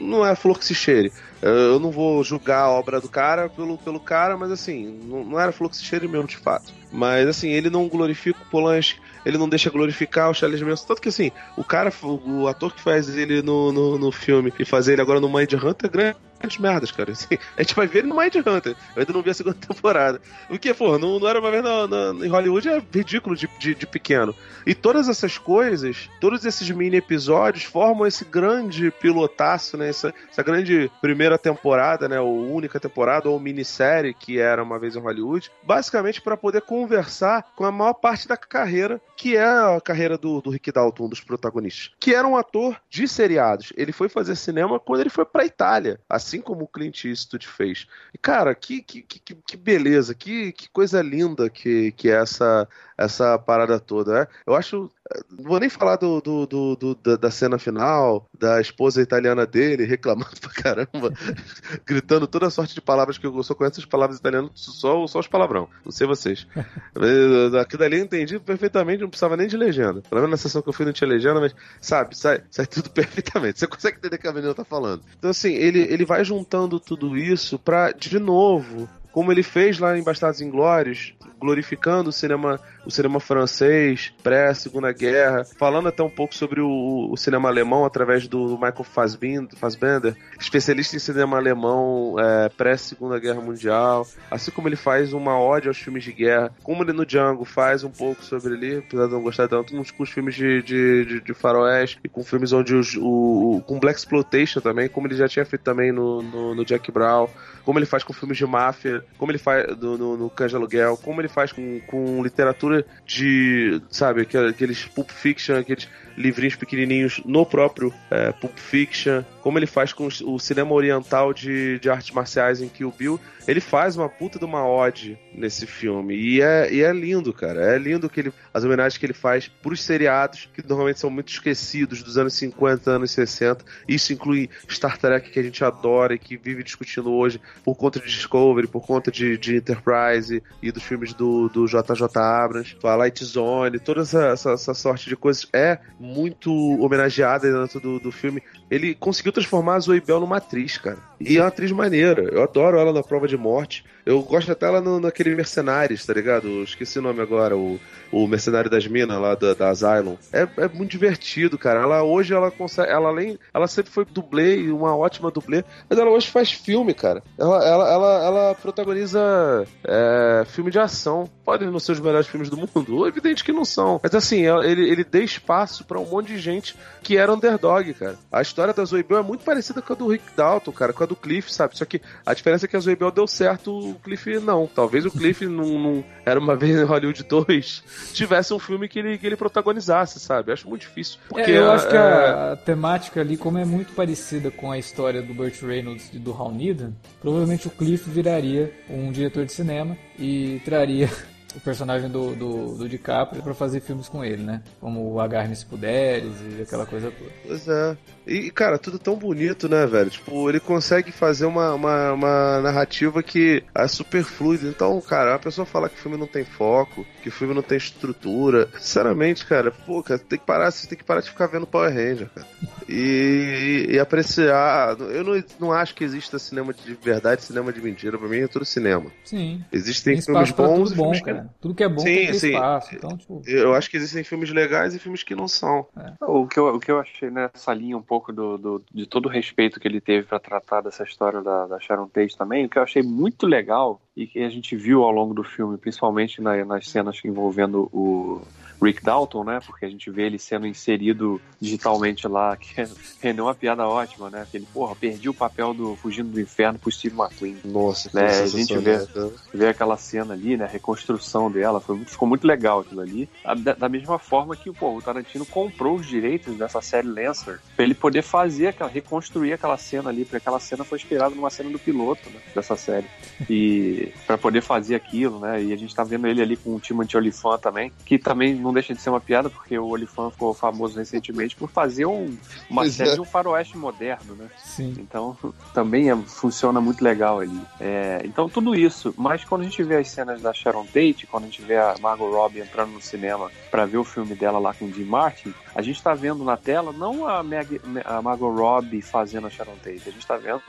não é flor que se cheire. Eu não vou julgar a obra do cara pelo, pelo cara, mas assim, não, não era fluxo cheiro mesmo de fato. Mas assim, ele não glorifica o Polanski, ele não deixa glorificar o Charles Manson. Tanto que assim, o cara, o ator que faz ele no, no, no filme e fazer ele agora no Mind Hunter é grande grandes merdas, cara. Assim, a gente vai ver ele no Mind Hunter. Eu ainda não vi a segunda temporada. O que, pô, não, não era uma vez na, em Hollywood, é ridículo de, de, de, pequeno. E todas essas coisas, todos esses mini episódios formam esse grande pilotaço, né? Essa, essa grande primeira temporada, né? Ou única temporada, ou minissérie que era uma vez em Hollywood, basicamente para poder conversar com a maior parte da carreira, que é a carreira do, do Rick Dalton, um dos protagonistas, que era um ator de seriados. Ele foi fazer cinema quando ele foi pra Itália. Assim assim como o Clint Eastwood fez. E, cara, que, que, que, que beleza, que, que coisa linda que, que é essa, essa parada toda. Né? Eu acho. Não vou nem falar do, do, do, do, da cena final, da esposa italiana dele reclamando pra caramba, gritando toda sorte de palavras que eu só conheço as palavras italianas, só, só os palavrão. Não sei vocês. Aquilo dali eu entendi perfeitamente, não precisava nem de legenda. Pelo menos na sessão que eu fui não tinha legenda, mas sabe, sai, sai tudo perfeitamente. Você consegue entender o que a menina tá falando. Então, assim, ele, ele vai juntando tudo isso pra, de novo, como ele fez lá em Bastardos Inglórios, glorificando o cinema, o cinema francês, pré-segunda guerra, falando até um pouco sobre o, o cinema alemão através do Michael Fassbinder, Fassbender, especialista em cinema alemão é, pré-segunda guerra mundial, assim como ele faz uma ode aos filmes de guerra, como ele no Django faz um pouco sobre ele, apesar de não gostar tanto, uns com os filmes de, de, de, de faroeste e com filmes onde os, o, o, com Black Exploitation também, como ele já tinha feito também no, no, no Jack Brown, como ele faz com filmes de máfia, como ele faz no, no, no Cães de Aluguel, como ele faz com, com literatura de, sabe, aqueles Pulp Fiction, aqueles livrinhos pequenininhos no próprio é, Pulp Fiction, como ele faz com o cinema oriental de, de artes marciais em Kill Bill, ele faz uma puta de uma ode nesse filme. E é, e é lindo, cara. É lindo que ele, as homenagens que ele faz pros seriados, que normalmente são muito esquecidos, dos anos 50, anos 60. Isso inclui Star Trek, que a gente adora e que vive discutindo hoje por conta de Discovery, por conta de, de Enterprise e dos filmes do, do JJ Abrams, Twilight Zone, toda essa, essa, essa sorte de coisas é muito homenageada dentro do, do filme. Ele conseguiu transformar a Zoe Bell numa atriz, cara. E é uma atriz maneira. Eu adoro ela na prova de morte. Eu gosto até ela no, naquele Mercenários, tá ligado? Eu esqueci o nome agora, o, o Mercenário das Minas lá da, da Asylum. É, é muito divertido, cara. Ela hoje ela consegue. Ela além. Ela sempre foi dublê e uma ótima dublê. Mas ela hoje faz filme, cara. Ela, ela, ela, ela protagoniza é, filme de ação. Podem não ser os melhores filmes do mundo. Evidente que não são. Mas assim, ele, ele deu espaço para um monte de gente que era underdog, cara. A história da Zoe Bell é muito parecida com a do Rick Dalton, cara, com a do Cliff, sabe? Só que a diferença é que a Zoe Bell deu certo o Cliff não. Talvez o Cliff não, não, Era uma vez em Hollywood 2 tivesse um filme que ele, que ele protagonizasse, sabe? Acho muito difícil. Porque, é, eu acho que a, é, a, temática ali, como é muito parecida com a história do Burt Reynolds e do Hal Needham, provavelmente o Cliff viraria um diretor de cinema e traria o personagem do, do, do DiCaprio para fazer filmes com ele, né? Como o Agarne Se Puderes e aquela coisa toda. Pois é. E, cara, tudo tão bonito, né, velho? Tipo, ele consegue fazer uma, uma, uma narrativa que é super fluida. Então, cara, a pessoa falar que o filme não tem foco, que o filme não tem estrutura. Sinceramente, cara, pô, cara, tem que parar, você tem que parar de ficar vendo Power Ranger, cara. E, e, e apreciar. Eu não, não acho que exista cinema de verdade cinema de mentira. Pra mim é tudo cinema. Sim. Existem filmes bons tudo bom, cara. Tudo que é bom sim, tem sim. espaço. Então, tipo... Eu acho que existem filmes legais e filmes que não são. É. O, que eu, o que eu achei nessa linha um pouco do, do de todo o respeito que ele teve para tratar dessa história da, da Sharon Tate também, o que eu achei muito legal e que a gente viu ao longo do filme, principalmente na, nas cenas envolvendo o Rick Dalton, né? Porque a gente vê ele sendo inserido digitalmente lá, que rendeu uma piada ótima, né? Que ele, porra, perdi o papel do Fugindo do Inferno pro Steve McQueen. Nossa, né? A gente vê, vê aquela cena ali, né? A reconstrução dela, foi, ficou muito legal aquilo ali. Da, da, mesma forma que pô, o Tarantino comprou os direitos dessa série Lancer pra ele poder fazer aquela, reconstruir aquela cena ali, porque aquela cena foi inspirada numa cena do piloto né, dessa série. E para poder fazer aquilo, né? E a gente tá vendo ele ali com o Timothy Olyphant também, que também não deixa de ser uma piada, porque o Olifan ficou famoso recentemente por fazer um, uma pois série é. de um faroeste moderno, né? Sim. Então, também é, funciona muito legal ali. É, então, tudo isso. Mas quando a gente vê as cenas da Sharon Tate, quando a gente vê a Margot Robbie entrando no cinema para ver o filme dela lá com o Jim Martin, a gente está vendo na tela não a, Meg, a Margot Robbie fazendo a Sharon Tate, a gente está vendo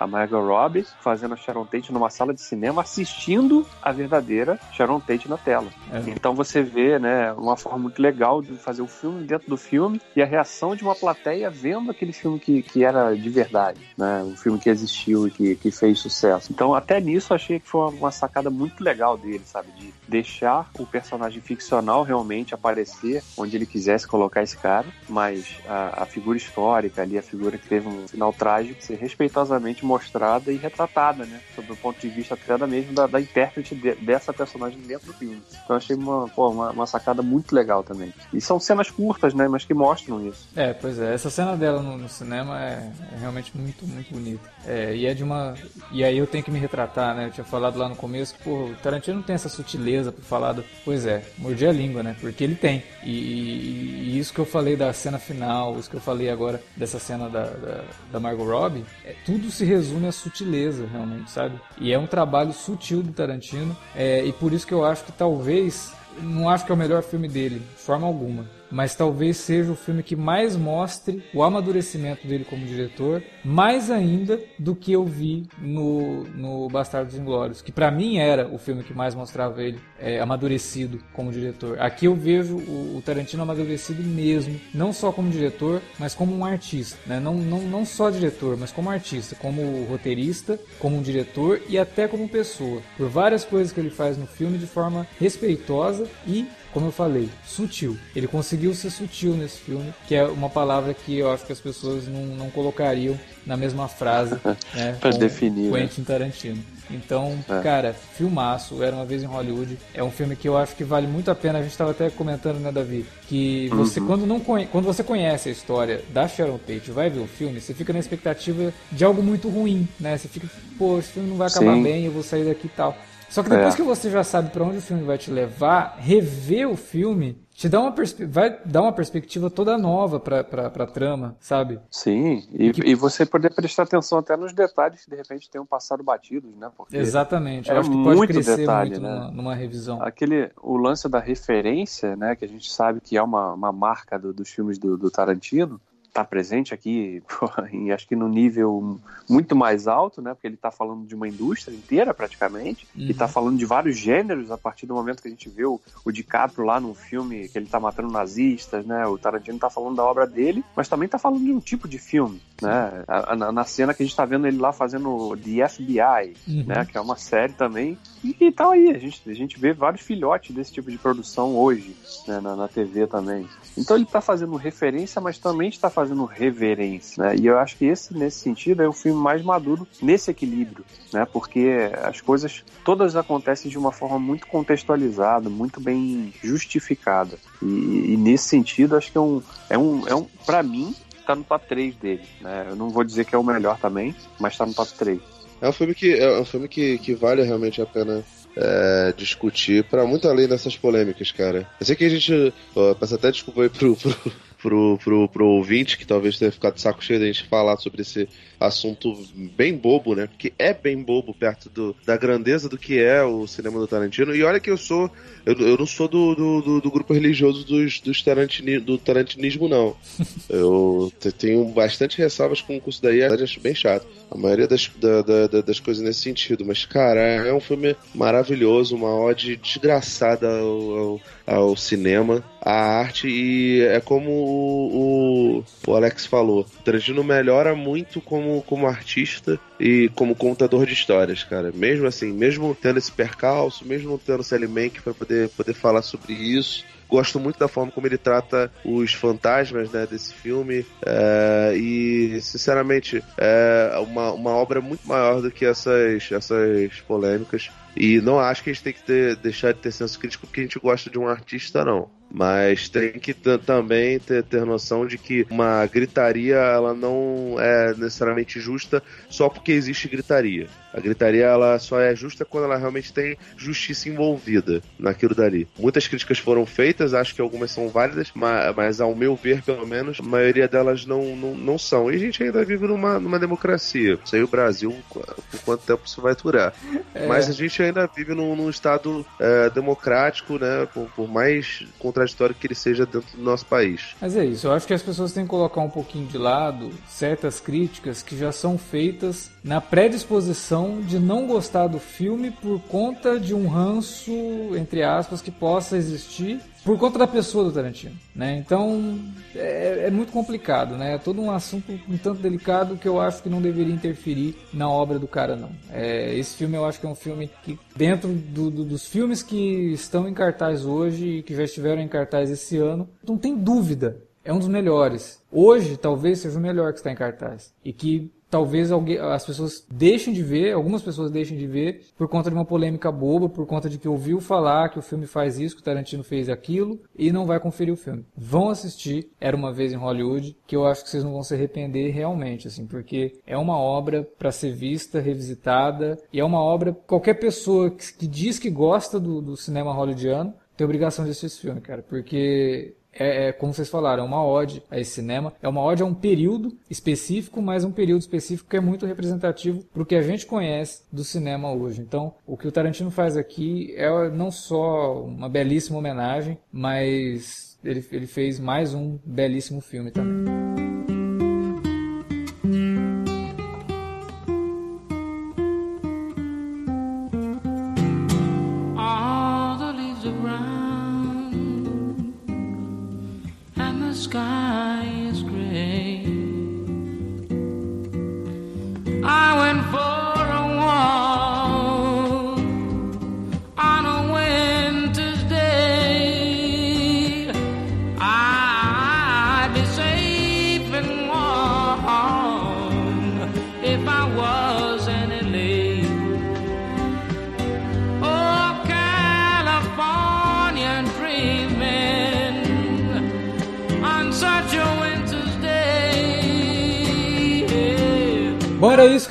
a Margot Robbie fazendo a Sharon Tate numa sala de cinema assistindo a verdadeira Sharon Tate na tela. É. Então você vê, né, uma forma muito legal de fazer o filme dentro do filme e a reação de uma plateia vendo aquele filme que, que era de verdade, né, um filme que existiu e que, que fez sucesso. Então até nisso eu achei que foi uma, uma sacada muito legal dele, sabe, de deixar o personagem ficcional realmente aparecer onde ele quisesse colocar esse cara, mas a, a figura histórica ali, a figura que teve um final trágico, ser respeitosamente mostrada e retratada, né? Sob o ponto de vista da mesmo da, da intérprete de, dessa personagem dentro do filme. Então achei uma, pô, uma, uma, sacada muito legal também. E são cenas curtas, né? Mas que mostram isso. É, pois é. Essa cena dela no, no cinema é, é, realmente muito, muito bonita. É, e é de uma. E aí eu tenho que me retratar, né? Eu tinha falado lá no começo, pô, o Tarantino não tem essa sutileza pra falar do. Pois é, mordi a língua, né? Porque ele tem. E, e, e, isso que eu falei da cena final, isso que eu falei agora dessa cena da, da, da Margot Robbie, é, tudo se resume resume a sutileza, realmente, sabe? E é um trabalho sutil do Tarantino, é, e por isso que eu acho que talvez, não acho que é o melhor filme dele, de forma alguma, mas talvez seja o filme que mais mostre o amadurecimento dele como diretor, mais ainda do que eu vi no, no Bastardos Inglórios, que para mim era o filme que mais mostrava ele é, amadurecido como diretor. Aqui eu vejo o, o, Tarantino amadurecido mesmo, não só como diretor, mas como um artista, né? não, não, não só diretor, mas como artista, como roteirista, como um diretor e até como pessoa, por várias coisas que ele faz no filme de forma respeitosa e como eu falei, sutil. Ele conseguiu ser sutil nesse filme, que é uma palavra que eu acho que as pessoas não, não colocariam na mesma frase né, para definir. Né? Quentin né? Tarantino. Então, é. cara, filmaço, Era Uma Vez em Hollywood. É um filme que eu acho que vale muito a pena. A gente estava até comentando, né, Davi? Que você, uhum. quando, não quando você conhece a história da Sharon Tate vai ver o filme, você fica na expectativa de algo muito ruim, né? Você fica, pô, esse filme não vai acabar Sim. bem, eu vou sair daqui e tal. Só que depois é. que você já sabe para onde o filme vai te levar, rever o filme te dá uma vai dar uma perspectiva toda nova pra, pra trama, sabe? Sim, e, que... e você poder prestar atenção até nos detalhes que de repente tenham passado batidos, né? Porque Exatamente, eu é acho que pode muito crescer detalhe, muito né? numa, numa, revisão. Aquele, o lance da referência, né, que a gente sabe que é uma, uma marca do, dos filmes do, do Tarantino, está presente aqui, acho que no nível muito mais alto, né? Porque ele está falando de uma indústria inteira praticamente uhum. e está falando de vários gêneros a partir do momento que a gente vê o, o DiCaprio lá num filme que ele está matando nazistas, né? O Tarantino está falando da obra dele, mas também está falando de um tipo de filme, né? Na, na cena que a gente está vendo ele lá fazendo The FBI, uhum. né? Que é uma série também e, e tá aí a gente a gente vê vários filhotes desse tipo de produção hoje, né? Na, na TV também. Então ele está fazendo referência, mas também está fazendo reverência, né? E eu acho que esse, nesse sentido, é o filme mais maduro nesse equilíbrio, né? Porque as coisas todas acontecem de uma forma muito contextualizada, muito bem justificada. E, e nesse sentido, acho que é um, é um, é um para mim, está no top 3 dele, né? Eu não vou dizer que é o melhor também, mas está no top 3. É um filme que, é um filme que, que vale realmente a pena é, discutir para muito além dessas polêmicas, cara. Eu sei que a gente. Ó, peço até desculpa aí pro, pro, pro, pro, pro ouvinte que talvez tenha ficado de saco cheio da gente falar sobre esse assunto bem bobo, né? Porque é bem bobo perto do, da grandeza do que é o cinema do Tarantino. E olha que eu sou. Eu, eu não sou do, do, do, grupo religioso dos, dos Tarantini, do Tarantinismo, não. Eu tenho bastante ressalvas com o curso daí, eu acho bem chato. A maioria das, da, da, das coisas nesse sentido. Mas, cara, é um filme maravilhoso, uma ode desgraçada ao, ao, ao cinema, à arte, e é como o, o, o Alex falou. Tarantino melhora muito como como, artista e como contador de histórias, cara. Mesmo assim, mesmo tendo esse percalço, mesmo tendo Sally Mank para poder, poder falar sobre isso, gosto muito da forma como ele trata os fantasmas né, desse filme é, e sinceramente é uma, uma obra muito maior do que essas, essas polêmicas e não acho que a gente tem que ter, deixar de ter senso crítico porque a gente gosta de um artista não mas tem que também ter, ter noção de que uma gritaria ela não é necessariamente justa só porque existe gritaria. A gritaria ela só é justa quando ela realmente tem justiça envolvida naquilo dali. Muitas críticas foram feitas, acho que algumas são válidas, mas, mas ao meu ver, pelo menos, a maioria delas não, não, não são. E a gente ainda vive numa, numa democracia. Isso aí o Brasil, por quanto tempo isso vai durar. É. Mas a gente ainda vive num, num estado é, democrático, né? Por, por mais contraditório que ele seja dentro do nosso país. Mas é isso, eu acho que as pessoas têm que colocar um pouquinho de lado certas críticas que já são feitas na predisposição de não gostar do filme por conta de um ranço, entre aspas, que possa existir por conta da pessoa do Tarantino, né? Então é, é, muito complicado, né? É todo um assunto um tanto delicado que eu acho que não deveria interferir na obra do cara, não. É, esse filme eu acho que é um filme que dentro do, do, dos filmes que estão em cartaz hoje e que já estiveram em cartaz esse ano, não tem dúvida, é um dos melhores. Hoje talvez seja o melhor que está em cartaz e que talvez alguém, as pessoas deixem de ver, algumas pessoas deixem de ver por conta de uma polêmica boba, por conta de que ouviu falar que o filme faz isso, que o Tarantino fez aquilo e não vai conferir o filme. Vão assistir Era uma vez em Hollywood, que eu acho que vocês não vão se arrepender realmente, assim, porque é uma obra para ser vista, revisitada e é uma obra qualquer pessoa que, que diz que gosta do, do cinema hollywoodiano tem obrigação de assistir esse filme, cara, porque é, é, como vocês falaram, é uma ode a esse cinema, é uma ode a um período específico, mas um período específico que é muito representativo para o que a gente conhece do cinema hoje. Então, o que o Tarantino faz aqui é não só uma belíssima homenagem, mas ele, ele fez mais um belíssimo filme também.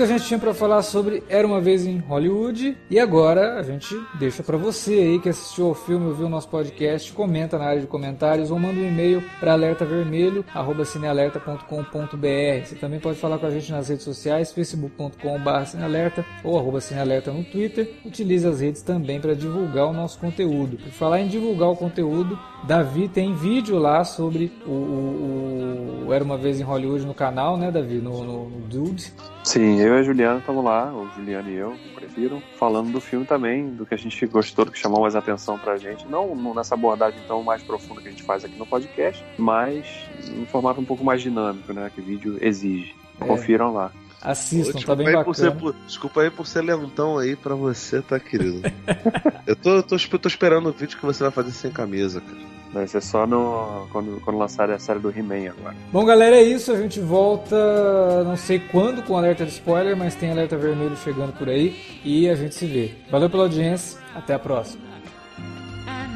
Gente tinha para falar sobre Era uma vez em Hollywood. E agora a gente deixa para você aí que assistiu ao filme, ouviu o nosso podcast, comenta na área de comentários ou manda um e-mail para alertavermelho@cinealerta.com.br. Você também pode falar com a gente nas redes sociais, facebook.com/cinealerta ou arroba cinealerta no Twitter. Utilize as redes também para divulgar o nosso conteúdo. Por falar em divulgar o conteúdo, Davi tem vídeo lá sobre o, o, o Era uma vez em Hollywood no canal, né, Davi, no, no, no Dude. Sim, eu e a Juliana estamos lá, ou Juliana e eu, prefiro, falando do filme também, do que a gente gostou, do que chamou mais atenção pra gente. Não nessa abordagem tão mais profunda que a gente faz aqui no podcast, mas em formato um pouco mais dinâmico, né? Que o vídeo exige. É. Confiram lá. Assistam, tá bem bacana. Ser, desculpa aí por ser lentão aí pra você, tá, querido? eu tô, tô, tô, esperando o vídeo que você vai fazer sem camisa, cara. Vai ser só no, quando, quando lançarem a série do He-Man agora. Bom, galera, é isso. A gente volta não sei quando com alerta de spoiler, mas tem alerta vermelho chegando por aí. E a gente se vê. Valeu pela audiência. Até a próxima.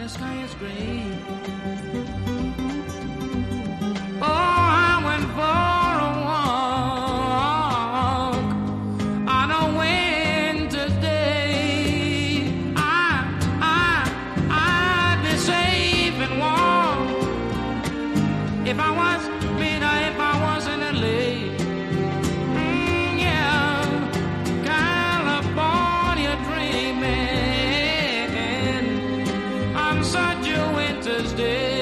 sunshine. day